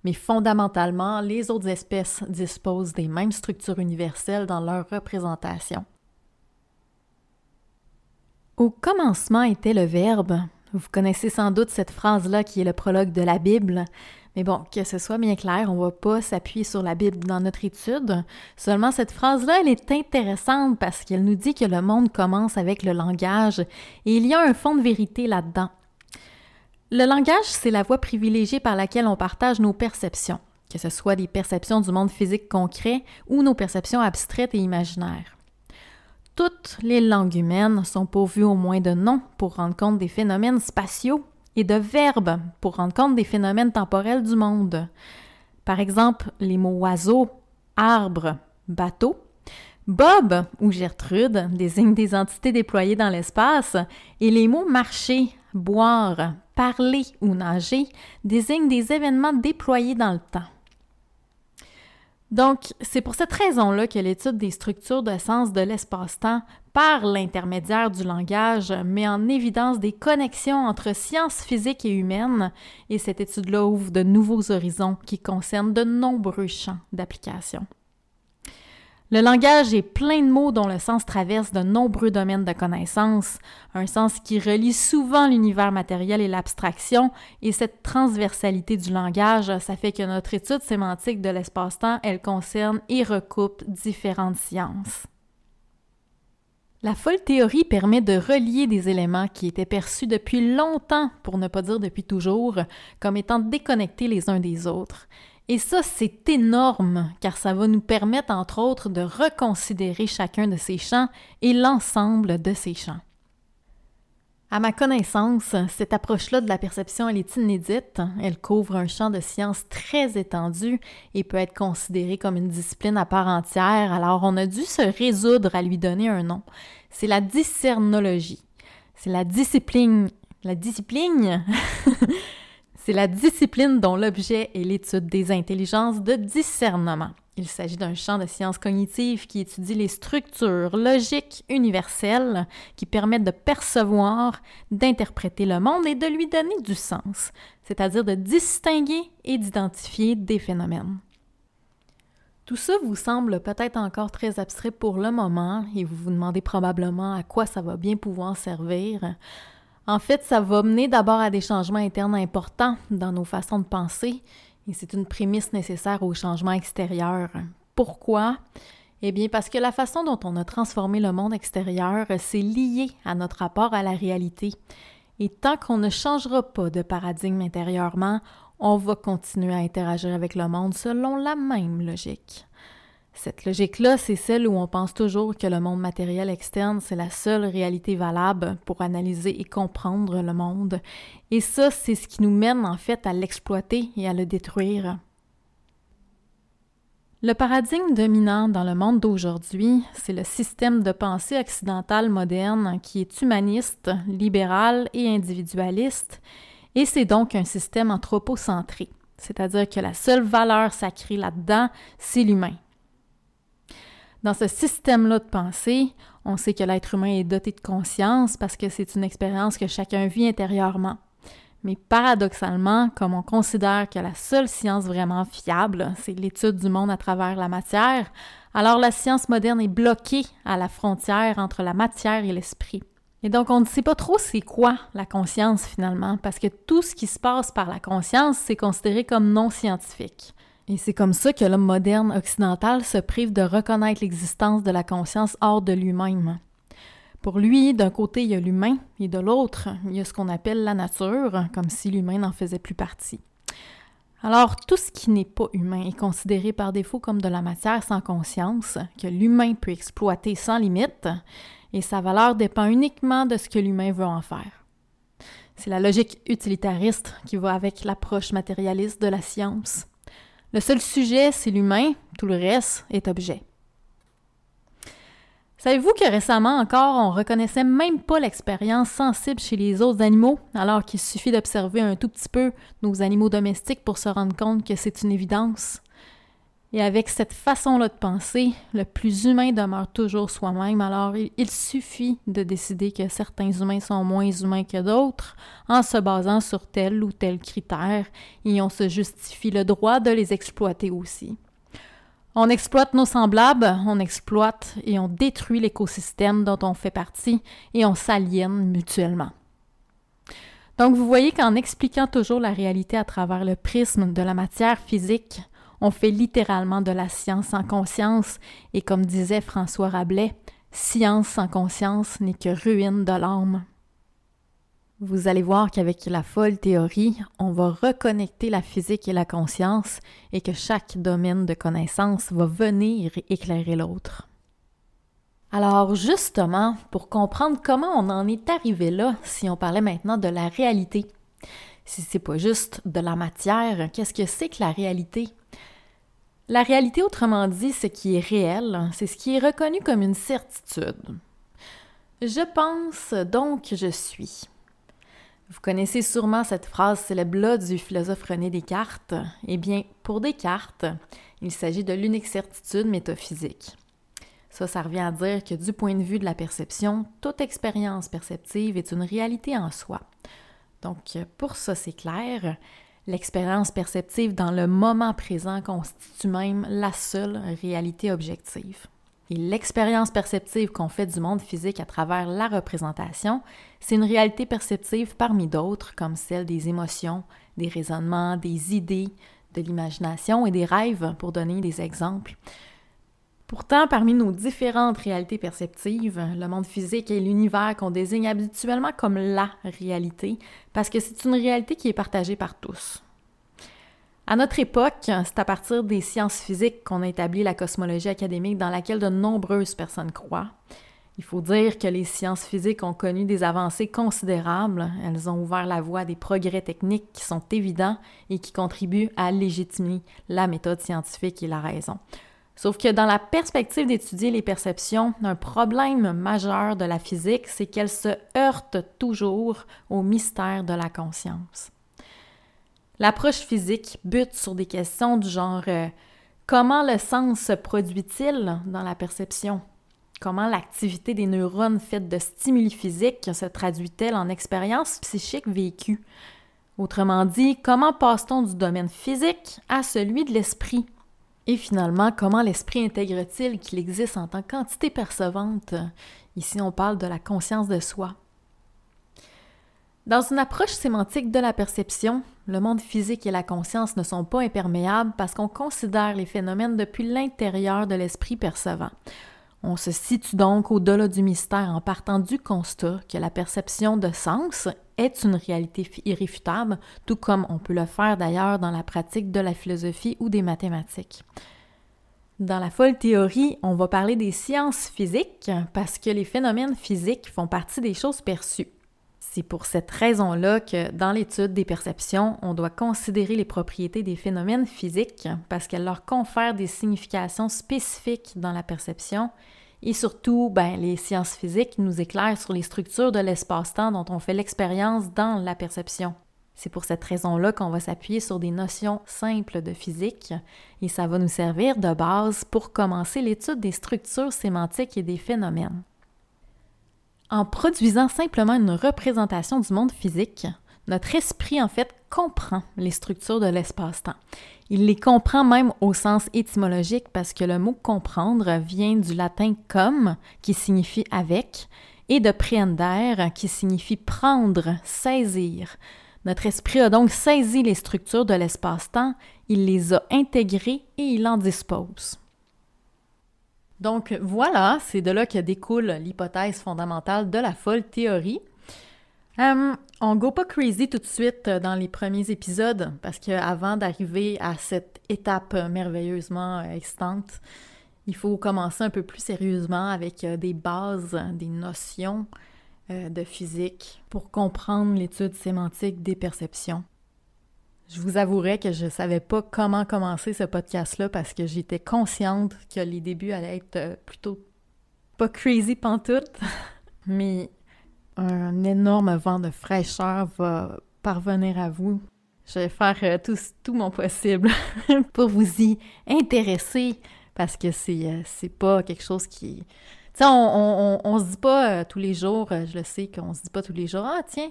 Mais fondamentalement, les autres espèces disposent des mêmes structures universelles dans leur représentation. Au commencement était le Verbe. Vous connaissez sans doute cette phrase-là qui est le prologue de la Bible. Mais bon, que ce soit bien clair, on ne va pas s'appuyer sur la Bible dans notre étude. Seulement, cette phrase-là, elle est intéressante parce qu'elle nous dit que le monde commence avec le langage et il y a un fond de vérité là-dedans. Le langage, c'est la voie privilégiée par laquelle on partage nos perceptions, que ce soit des perceptions du monde physique concret ou nos perceptions abstraites et imaginaires. Toutes les langues humaines sont pourvues au moins de noms pour rendre compte des phénomènes spatiaux de verbes pour rendre compte des phénomènes temporels du monde. Par exemple, les mots oiseau, arbre, bateau. Bob ou Gertrude désignent des entités déployées dans l'espace et les mots marcher, boire, parler ou nager désignent des événements déployés dans le temps. Donc, c'est pour cette raison-là que l'étude des structures de sens de l'espace-temps par l'intermédiaire du langage met en évidence des connexions entre sciences physiques et humaines, et cette étude-là ouvre de nouveaux horizons qui concernent de nombreux champs d'application. Le langage est plein de mots dont le sens traverse de nombreux domaines de connaissance, un sens qui relie souvent l'univers matériel et l'abstraction, et cette transversalité du langage, ça fait que notre étude sémantique de l'espace-temps, elle concerne et recoupe différentes sciences. La folle théorie permet de relier des éléments qui étaient perçus depuis longtemps, pour ne pas dire depuis toujours, comme étant déconnectés les uns des autres. Et ça, c'est énorme, car ça va nous permettre, entre autres, de reconsidérer chacun de ces champs et l'ensemble de ces champs. À ma connaissance, cette approche-là de la perception, elle est inédite. Elle couvre un champ de sciences très étendu et peut être considérée comme une discipline à part entière, alors on a dû se résoudre à lui donner un nom. C'est la discernologie. C'est la discipline. La discipline? [LAUGHS] C'est la discipline dont l'objet est l'étude des intelligences de discernement. Il s'agit d'un champ de sciences cognitives qui étudie les structures logiques universelles qui permettent de percevoir, d'interpréter le monde et de lui donner du sens, c'est-à-dire de distinguer et d'identifier des phénomènes. Tout ça vous semble peut-être encore très abstrait pour le moment et vous vous demandez probablement à quoi ça va bien pouvoir servir. En fait, ça va mener d'abord à des changements internes importants dans nos façons de penser c'est une prémisse nécessaire au changement extérieur. Pourquoi? Eh bien, parce que la façon dont on a transformé le monde extérieur, c'est lié à notre rapport à la réalité. Et tant qu'on ne changera pas de paradigme intérieurement, on va continuer à interagir avec le monde selon la même logique. Cette logique-là, c'est celle où on pense toujours que le monde matériel externe, c'est la seule réalité valable pour analyser et comprendre le monde. Et ça, c'est ce qui nous mène en fait à l'exploiter et à le détruire. Le paradigme dominant dans le monde d'aujourd'hui, c'est le système de pensée occidental moderne qui est humaniste, libéral et individualiste, et c'est donc un système anthropocentré, c'est-à-dire que la seule valeur sacrée là-dedans, c'est l'humain. Dans ce système-là de pensée, on sait que l'être humain est doté de conscience parce que c'est une expérience que chacun vit intérieurement. Mais paradoxalement, comme on considère que la seule science vraiment fiable, c'est l'étude du monde à travers la matière, alors la science moderne est bloquée à la frontière entre la matière et l'esprit. Et donc, on ne sait pas trop c'est quoi la conscience finalement, parce que tout ce qui se passe par la conscience, c'est considéré comme non scientifique. Et c'est comme ça que l'homme moderne occidental se prive de reconnaître l'existence de la conscience hors de lui-même. Pour lui, d'un côté, il y a l'humain, et de l'autre, il y a ce qu'on appelle la nature, comme si l'humain n'en faisait plus partie. Alors, tout ce qui n'est pas humain est considéré par défaut comme de la matière sans conscience, que l'humain peut exploiter sans limite, et sa valeur dépend uniquement de ce que l'humain veut en faire. C'est la logique utilitariste qui va avec l'approche matérialiste de la science. Le seul sujet, c'est l'humain, tout le reste est objet. Savez-vous que récemment encore, on reconnaissait même pas l'expérience sensible chez les autres animaux, alors qu'il suffit d'observer un tout petit peu nos animaux domestiques pour se rendre compte que c'est une évidence? Et avec cette façon-là de penser, le plus humain demeure toujours soi-même, alors il suffit de décider que certains humains sont moins humains que d'autres en se basant sur tel ou tel critère, et on se justifie le droit de les exploiter aussi. On exploite nos semblables, on exploite et on détruit l'écosystème dont on fait partie et on s'aliène mutuellement. Donc vous voyez qu'en expliquant toujours la réalité à travers le prisme de la matière physique, on fait littéralement de la science sans conscience et comme disait François Rabelais, science sans conscience n'est que ruine de l'âme. Vous allez voir qu'avec la folle théorie, on va reconnecter la physique et la conscience et que chaque domaine de connaissance va venir éclairer l'autre. Alors justement, pour comprendre comment on en est arrivé là, si on parlait maintenant de la réalité, si c'est pas juste de la matière, qu'est-ce que c'est que la réalité? La réalité, autrement dit, ce qui est réel, c'est ce qui est reconnu comme une certitude. Je pense donc je suis. Vous connaissez sûrement cette phrase célèbre-là du philosophe René Descartes. Eh bien, pour Descartes, il s'agit de l'unique certitude métaphysique. Ça, ça revient à dire que du point de vue de la perception, toute expérience perceptive est une réalité en soi. Donc, pour ça, c'est clair, l'expérience perceptive dans le moment présent constitue même la seule réalité objective. Et l'expérience perceptive qu'on fait du monde physique à travers la représentation, c'est une réalité perceptive parmi d'autres, comme celle des émotions, des raisonnements, des idées, de l'imagination et des rêves, pour donner des exemples. Pourtant, parmi nos différentes réalités perceptives, le monde physique est l'univers qu'on désigne habituellement comme la réalité, parce que c'est une réalité qui est partagée par tous. À notre époque, c'est à partir des sciences physiques qu'on a établi la cosmologie académique dans laquelle de nombreuses personnes croient. Il faut dire que les sciences physiques ont connu des avancées considérables. Elles ont ouvert la voie à des progrès techniques qui sont évidents et qui contribuent à légitimer la méthode scientifique et la raison. Sauf que dans la perspective d'étudier les perceptions, un problème majeur de la physique, c'est qu'elle se heurte toujours au mystère de la conscience. L'approche physique bute sur des questions du genre euh, comment le sens se produit-il dans la perception? Comment l'activité des neurones faite de stimuli physiques se traduit-elle en expérience psychique vécue? Autrement dit, comment passe-t-on du domaine physique à celui de l'esprit? Et finalement, comment l'esprit intègre-t-il qu'il existe en tant qu'entité percevante? Ici, on parle de la conscience de soi. Dans une approche sémantique de la perception, le monde physique et la conscience ne sont pas imperméables parce qu'on considère les phénomènes depuis l'intérieur de l'esprit percevant. On se situe donc au-delà du mystère en partant du constat que la perception de sens est une réalité irréfutable, tout comme on peut le faire d'ailleurs dans la pratique de la philosophie ou des mathématiques. Dans la folle théorie, on va parler des sciences physiques parce que les phénomènes physiques font partie des choses perçues. C'est pour cette raison-là que dans l'étude des perceptions, on doit considérer les propriétés des phénomènes physiques parce qu'elles leur confèrent des significations spécifiques dans la perception et surtout, ben, les sciences physiques nous éclairent sur les structures de l'espace-temps dont on fait l'expérience dans la perception. C'est pour cette raison-là qu'on va s'appuyer sur des notions simples de physique et ça va nous servir de base pour commencer l'étude des structures sémantiques et des phénomènes. En produisant simplement une représentation du monde physique, notre esprit en fait comprend les structures de l'espace-temps. Il les comprend même au sens étymologique parce que le mot comprendre vient du latin comme, qui signifie avec, et de prender, qui signifie prendre, saisir. Notre esprit a donc saisi les structures de l'espace-temps, il les a intégrées et il en dispose. Donc voilà, c'est de là que découle l'hypothèse fondamentale de la folle théorie. Euh, on go pas crazy tout de suite dans les premiers épisodes parce qu'avant d'arriver à cette étape merveilleusement excitante, il faut commencer un peu plus sérieusement avec euh, des bases, des notions euh, de physique pour comprendre l'étude sémantique des perceptions. Je vous avouerai que je ne savais pas comment commencer ce podcast-là parce que j'étais consciente que les débuts allaient être euh, plutôt pas crazy pantoute, [LAUGHS] mais un énorme vent de fraîcheur va parvenir à vous. Je vais faire euh, tout, mon possible [LAUGHS] pour vous y intéresser parce que c'est, c'est pas quelque chose qui tu sais, on, on, se dit pas euh, tous les jours, euh, je le sais qu'on se dit pas tous les jours, ah tiens,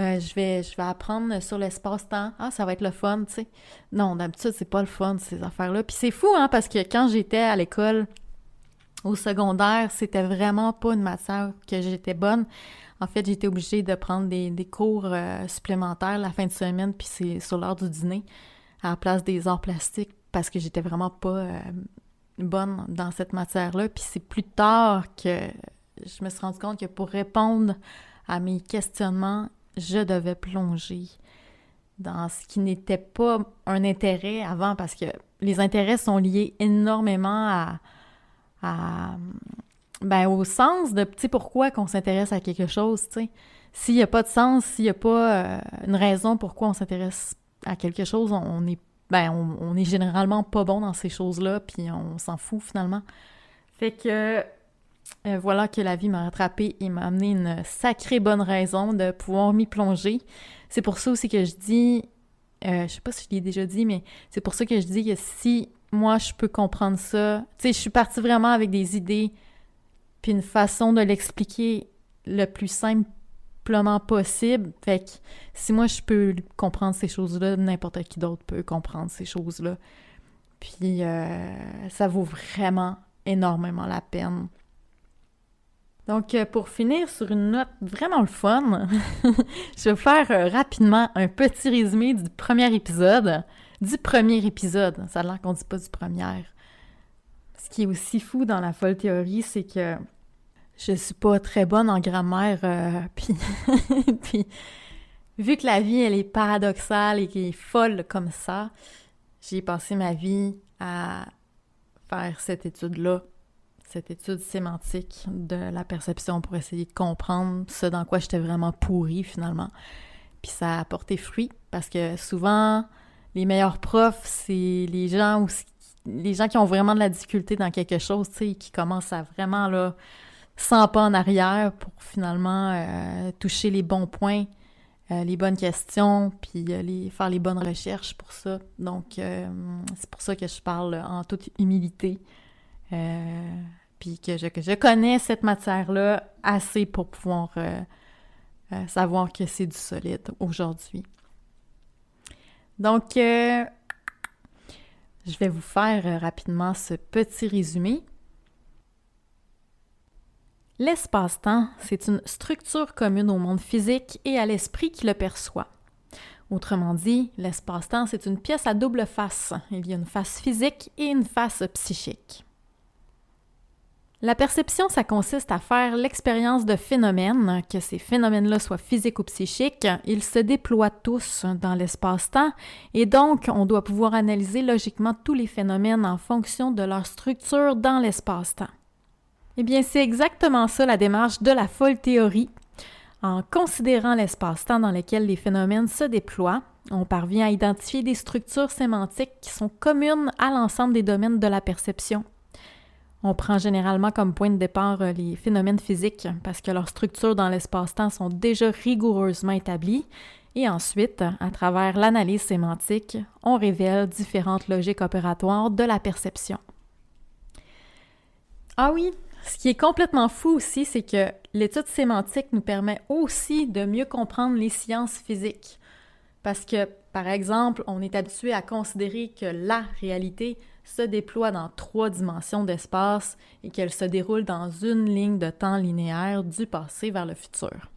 euh, je, vais, je vais apprendre sur l'espace-temps. Ah, ça va être le fun, tu sais. Non, d'habitude, c'est pas le fun, ces affaires-là. Puis c'est fou, hein, parce que quand j'étais à l'école, au secondaire, c'était vraiment pas une matière que j'étais bonne. En fait, j'étais obligée de prendre des, cours supplémentaires la fin de semaine, puis c'est sur l'heure du dîner, à la place des arts plastiques, parce que j'étais vraiment pas bonne dans cette matière-là. Puis c'est plus tard que je me suis rendu compte que pour répondre à mes questionnements, je devais plonger dans ce qui n'était pas un intérêt avant parce que les intérêts sont liés énormément à ben, au sens de petit pourquoi qu'on s'intéresse à quelque chose, tu. S'il n'y a pas de sens, s'il n'y a pas euh, une raison pourquoi on s'intéresse à quelque chose, on n'est ben, on, est généralement pas bon dans ces choses-là, puis on s'en fout finalement. Fait que euh, voilà que la vie m'a rattrapé et m'a amené une sacrée bonne raison de pouvoir m'y plonger. C'est pour ça aussi que je dis, euh, je sais pas si je l'ai déjà dit, mais c'est pour ça que je dis que si moi je peux comprendre ça, tu sais, je suis partie vraiment avec des idées, puis une façon de l'expliquer le plus simple possible. Fait que si moi je peux comprendre ces choses-là, n'importe qui d'autre peut comprendre ces choses-là. Puis euh, ça vaut vraiment énormément la peine. Donc, euh, pour finir sur une note vraiment le fun, [LAUGHS] je vais faire euh, rapidement un petit résumé du premier épisode. Du premier épisode. Ça a l'air qu'on dit pas du premier. Ce qui est aussi fou dans la folle théorie, c'est que je suis pas très bonne en grammaire, euh, [LAUGHS] puis, vu que la vie, elle est paradoxale et qu'elle est folle comme ça, j'ai passé ma vie à faire cette étude-là, cette étude sémantique de la perception pour essayer de comprendre ce dans quoi j'étais vraiment pourrie finalement. Puis ça a porté fruit parce que souvent, les meilleurs profs, c'est les gens les gens qui ont vraiment de la difficulté dans quelque chose, tu sais, qui commencent à vraiment là 100 pas en arrière pour finalement euh, toucher les bons points, euh, les bonnes questions, puis euh, faire les bonnes recherches pour ça. Donc, c'est pour ça que je parle en toute humilité, puis que je, que je connais cette matière-là assez pour pouvoir savoir que c'est du solide aujourd'hui. Donc, je vais vous faire rapidement ce petit résumé. L'espace-temps, c'est une structure commune au monde physique et à l'esprit qui le perçoit. Autrement dit, l'espace-temps, c'est une pièce à double face. Il y a une face physique et une face psychique. La perception, ça consiste à faire l'expérience de phénomènes, que ces phénomènes-là soient physiques ou psychiques. Ils se déploient tous dans l'espace-temps et donc on doit pouvoir analyser logiquement tous les phénomènes en fonction de leur structure dans l'espace-temps. Eh bien, c'est exactement ça la démarche de la folle théorie. En considérant l'espace-temps dans lequel les phénomènes se déploient, on parvient à identifier des structures sémantiques qui sont communes à l'ensemble des domaines de la perception. On prend généralement comme point de départ euh, les phénomènes physiques parce que leurs structures dans l'espace-temps sont déjà rigoureusement établies et ensuite, à travers l'analyse sémantique, on révèle différentes logiques opératoires de la perception. Ah oui, ce qui est complètement fou aussi, c'est que l'étude sémantique nous permet aussi de mieux comprendre les sciences physiques. Parce que, par exemple, on est habitué à considérer que la réalité se déploie dans trois dimensions d'espace et qu'elle se déroule dans une ligne de temps linéaire du passé vers le futur.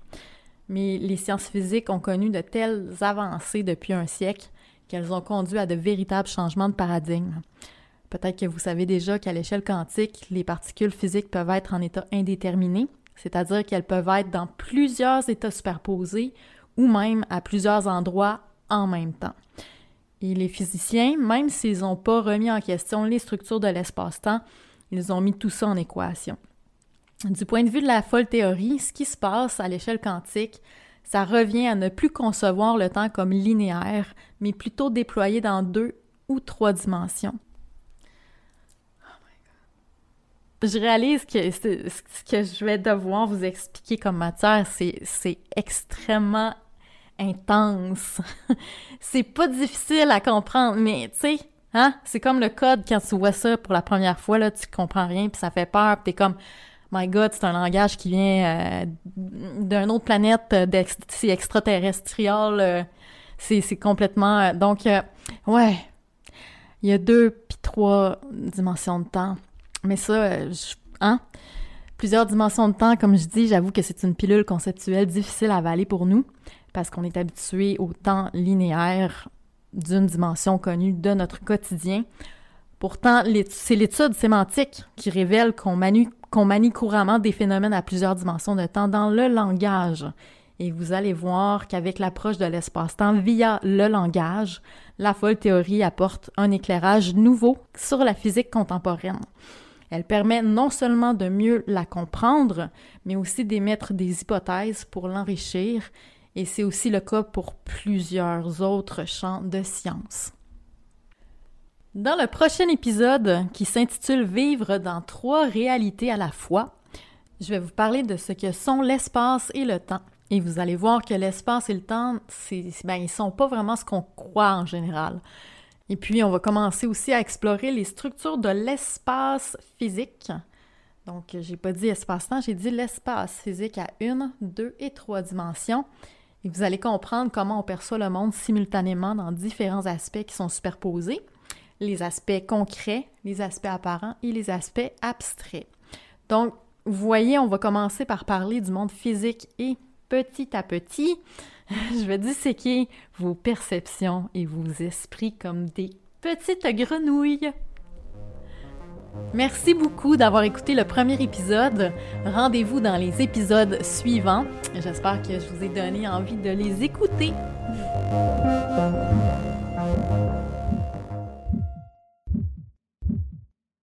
Mais les sciences physiques ont connu de telles avancées depuis un siècle qu'elles ont conduit à de véritables changements de paradigme. Peut-être que vous savez déjà qu'à l'échelle quantique, les particules physiques peuvent être en état indéterminé, c'est-à-dire qu'elles peuvent être dans plusieurs états superposés ou même à plusieurs endroits en même temps. Et les physiciens, même s'ils n'ont pas remis en question les structures de l'espace-temps, ils ont mis tout ça en équation. Du point de vue de la folle théorie, ce qui se passe à l'échelle quantique, ça revient à ne plus concevoir le temps comme linéaire, mais plutôt déployé dans deux ou trois dimensions. Je réalise que ce que je vais devoir vous expliquer comme matière, c'est extrêmement intense. [LAUGHS] c'est pas difficile à comprendre, mais tu sais, hein, c'est comme le code quand tu vois ça pour la première fois, là, tu comprends rien, puis ça fait peur, puis t'es comme, my God, c'est un langage qui vient euh, d'une autre planète, euh, c'est extraterrestrial, euh, c'est complètement... donc, ouais, il y a deux puis trois dimensions de temps. Mais ça, hein? Plusieurs dimensions de temps, comme je dis, j'avoue que c'est une pilule conceptuelle difficile à avaler pour nous parce qu'on est habitué au temps linéaire d'une dimension connue de notre quotidien. Pourtant, c'est l'étude sémantique qui révèle qu'on manie, couramment des phénomènes à plusieurs dimensions de temps dans le langage. Et vous allez voir qu'avec l'approche de l'espace-temps via le langage, la folle théorie apporte un éclairage nouveau sur la physique contemporaine. Elle permet non seulement de mieux la comprendre, mais aussi d'émettre des hypothèses pour l'enrichir et c'est aussi le cas pour plusieurs autres champs de sciences. Dans le prochain épisode, qui s'intitule Vivre dans trois réalités à la fois, je vais vous parler de ce que sont l'espace et le temps. Et vous allez voir que l'espace et le temps, c'est, ben, ils sont pas vraiment ce qu'on croit en général. Et puis, on va commencer aussi à explorer les structures de l'espace physique. Donc, j'ai pas dit espace-temps, j'ai dit l'espace physique à une, deux et trois dimensions. Et vous allez comprendre comment on perçoit le monde simultanément dans différents aspects qui sont superposés, les aspects concrets, les aspects apparents et les aspects abstraits. Donc, vous voyez, on va commencer par parler du monde physique et petit à petit, [LAUGHS] je vais disséquer vos perceptions et vos esprits comme des petites grenouilles. Merci beaucoup d'avoir écouté le premier épisode. Rendez-vous dans les épisodes suivants. J'espère que je vous ai donné envie de les écouter.